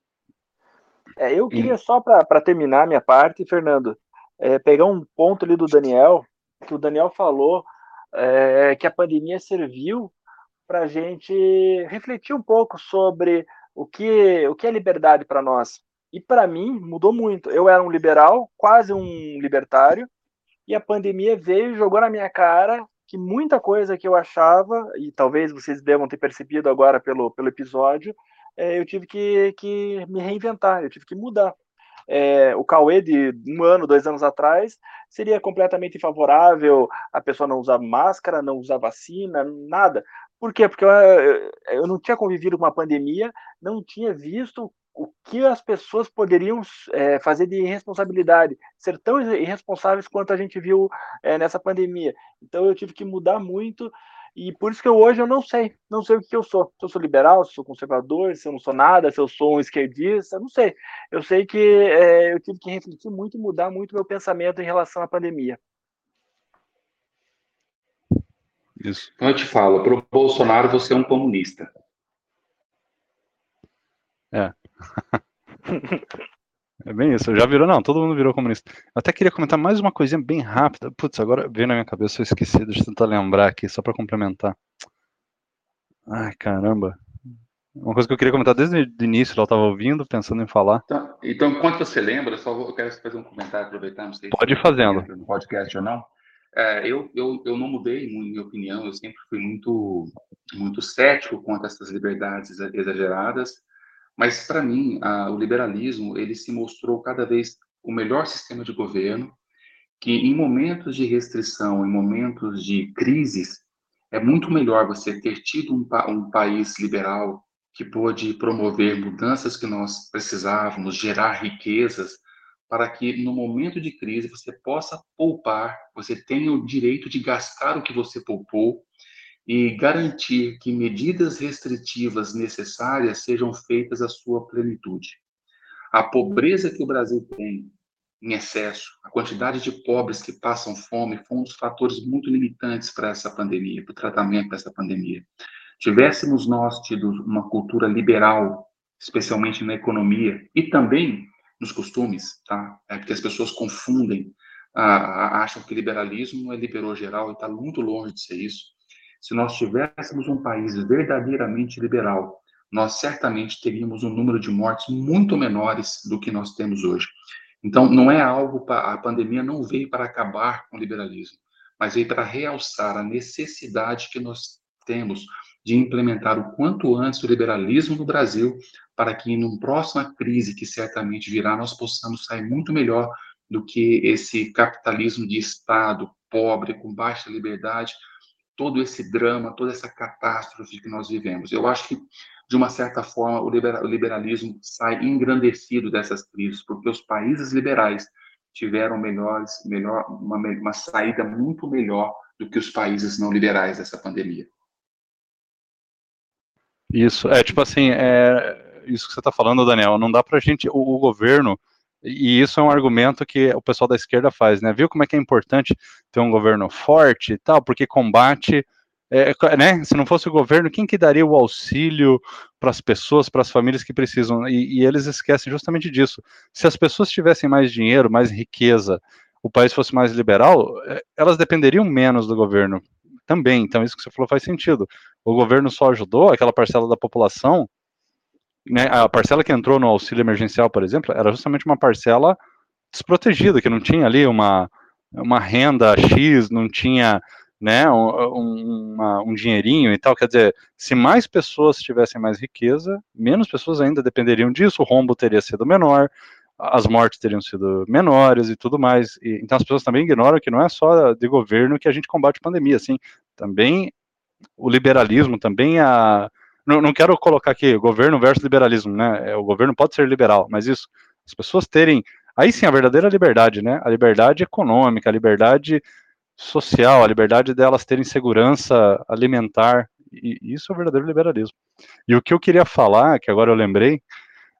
É, eu queria e... só para terminar minha parte, Fernando, é, pegar um ponto ali do Daniel, que o Daniel falou é, que a pandemia serviu para a gente refletir um pouco sobre o que, o que é liberdade para nós. E para mim mudou muito. Eu era um liberal, quase um libertário, e a pandemia veio e jogou na minha cara que muita coisa que eu achava, e talvez vocês devam ter percebido agora pelo, pelo episódio, é, eu tive que, que me reinventar, eu tive que mudar. É, o Cauê de um ano, dois anos atrás, seria completamente favorável a pessoa não usar máscara, não usar vacina, nada. Por quê? Porque eu, eu não tinha convivido com uma pandemia, não tinha visto o que as pessoas poderiam é, fazer de irresponsabilidade, ser tão irresponsáveis quanto a gente viu é, nessa pandemia. Então eu tive que mudar muito e por isso que eu, hoje eu não sei, não sei o que eu sou. Se eu sou liberal, se eu sou conservador, se eu não sou nada, se eu sou um esquerdista, não sei. Eu sei que é, eu tive que refletir muito e mudar muito meu pensamento em relação à pandemia. Isso. Então eu te falo, para o Bolsonaro você é um comunista. É. É bem isso, já virou, não, todo mundo virou comunista. Eu até queria comentar mais uma coisinha bem rápida. Putz, agora veio na minha cabeça, eu esqueci, deixa eu tentar lembrar aqui, só para complementar. Ai, caramba. Uma coisa que eu queria comentar desde o início, eu estava ouvindo, pensando em falar. Então, então, enquanto você lembra, só vou, eu quero fazer um comentário, aproveitar, não sei Pode ir fazendo. No podcast ou não. É, eu, eu, eu não mudei, minha opinião, eu sempre fui muito, muito cético quanto a essas liberdades exageradas. Mas para mim, a, o liberalismo ele se mostrou cada vez o melhor sistema de governo, que em momentos de restrição, em momentos de crises, é muito melhor você ter tido um, um país liberal que pôde promover mudanças que nós precisávamos, gerar riquezas, para que no momento de crise você possa poupar, você tenha o direito de gastar o que você poupou e garantir que medidas restritivas necessárias sejam feitas à sua plenitude. A pobreza que o Brasil tem em excesso, a quantidade de pobres que passam fome foi um dos fatores muito limitantes para essa pandemia, para o tratamento dessa pandemia. Tivéssemos nós tido uma cultura liberal, especialmente na economia e também nos costumes, tá? É porque as pessoas confundem, ah, acham que liberalismo é liberou geral e está muito longe de ser isso. Se nós tivéssemos um país verdadeiramente liberal, nós certamente teríamos um número de mortes muito menores do que nós temos hoje. Então, não é algo para a pandemia não veio para acabar com o liberalismo, mas veio para realçar a necessidade que nós temos de implementar o quanto antes o liberalismo no Brasil, para que numa próxima crise que certamente virá, nós possamos sair muito melhor do que esse capitalismo de Estado pobre, com baixa liberdade, todo esse drama, toda essa catástrofe que nós vivemos. Eu acho que, de uma certa forma, o liberalismo sai engrandecido dessas crises, porque os países liberais tiveram melhores, melhor, uma, uma saída muito melhor do que os países não liberais dessa pandemia. Isso, é tipo assim, é, isso que você está falando, Daniel, não dá para a gente, o, o governo, e isso é um argumento que o pessoal da esquerda faz, né? Viu como é que é importante ter um governo forte e tal, porque combate, é, né? Se não fosse o governo, quem que daria o auxílio para as pessoas, para as famílias que precisam? E, e, eles esquecem justamente disso. Se as pessoas tivessem mais dinheiro, mais riqueza, o país fosse mais liberal, é, elas dependeriam menos do governo também. Então, isso que você falou faz sentido. O governo só ajudou aquela parcela da população né, a parcela que entrou no auxílio emergencial, por exemplo, era justamente uma parcela desprotegida, que não tinha ali uma, uma renda X, não tinha né, um, uma, um dinheirinho e tal. Quer dizer, se mais pessoas tivessem mais riqueza, menos pessoas ainda dependeriam disso, o rombo teria sido menor, as mortes teriam sido menores e tudo mais. E, então as pessoas também ignoram que não é só de governo que a gente combate pandemia, assim, também o liberalismo, também a, não, quero colocar aqui governo versus liberalismo, né? É, o governo pode ser liberal, mas isso, as pessoas terem, aí sim a verdadeira liberdade, né? A liberdade econômica, a liberdade social, a liberdade delas terem segurança alimentar, e isso é o verdadeiro liberalismo. E o que eu queria falar, que agora eu lembrei,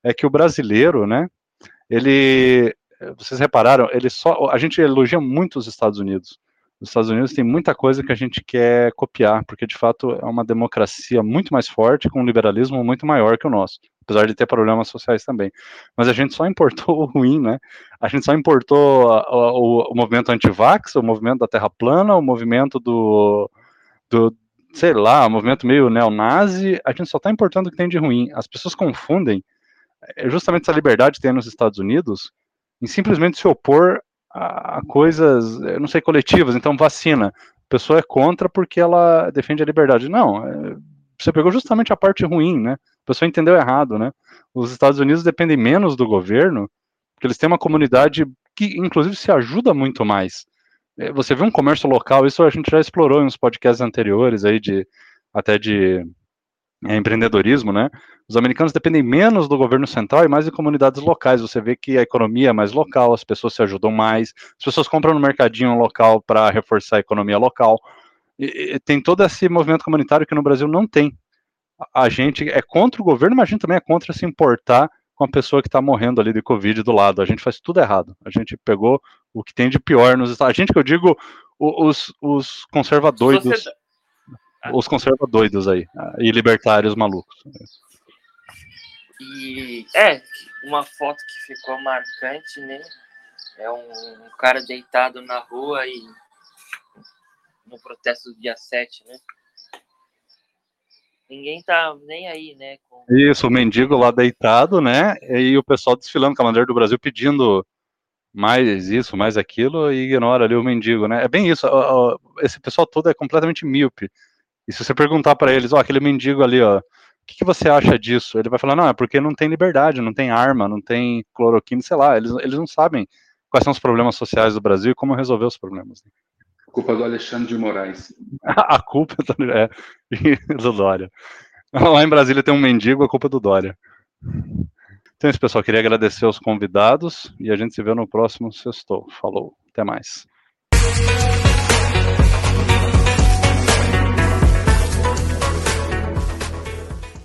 é que o brasileiro, né? Ele, vocês repararam, ele só, a gente elogia muito os Estados Unidos. Os Estados Unidos tem muita coisa que a gente quer copiar, porque de fato é uma democracia muito mais forte, com um liberalismo muito maior que o nosso, apesar de ter problemas sociais também. Mas a gente só importou o ruim, né? A gente só importou o, o, movimento anti-vax, o movimento da Terra plana, o movimento do, do sei lá, o movimento meio neonazi, a gente só está importando o que tem de ruim. As pessoas confundem é justamente essa liberdade que tem nos Estados Unidos em simplesmente se opor a, coisas, não sei, coletivas. Então, vacina. A pessoa é contra porque ela defende a liberdade. Não, é, você pegou justamente a parte ruim, né? A pessoa entendeu errado, né? Os Estados Unidos dependem menos do governo, porque eles têm uma comunidade que, inclusive, se ajuda muito mais. É, você vê um comércio local, isso a gente já explorou em uns podcasts anteriores aí de até de é, empreendedorismo, né? Os americanos dependem menos do governo central e mais de comunidades locais. Você vê que a economia é mais local, as pessoas se ajudam mais, as pessoas compram no mercadinho local para reforçar a economia local. E, e, tem todo esse movimento comunitário que no Brasil não tem. A, gente é contra o governo, mas a gente também é contra se importar com a pessoa que está morrendo ali de Covid do lado. A gente faz tudo errado. A gente pegou o que tem de pior nos Estados A gente que eu digo, os, os conservadores. Sociedade os conservadores aí, e libertários malucos. E é, uma foto que ficou marcante, né? É um, um cara deitado na rua e no protesto do dia 7, né? Ninguém tá nem aí, né? Com... Isso, o mendigo lá deitado, né? E o pessoal desfilando com a bandeira do Brasil pedindo mais isso, mais aquilo, e ignora ali o mendigo, né? É bem isso. Esse pessoal todo é completamente míope. E se você perguntar para eles, ó, oh, aquele mendigo ali, ó, o que, que, você acha disso? Ele vai falar, não, é porque não tem liberdade, não tem arma, não tem cloroquina, sei lá, eles, eles não sabem quais são os problemas sociais do Brasil e como resolver os problemas. Né? Culpa do Alexandre de Moraes. a culpa é do Dória. Lá em Brasília tem um mendigo, a culpa é do Dória. Então é isso, pessoal. Queria agradecer aos convidados e a gente se vê no próximo sextou. Falou. Até mais.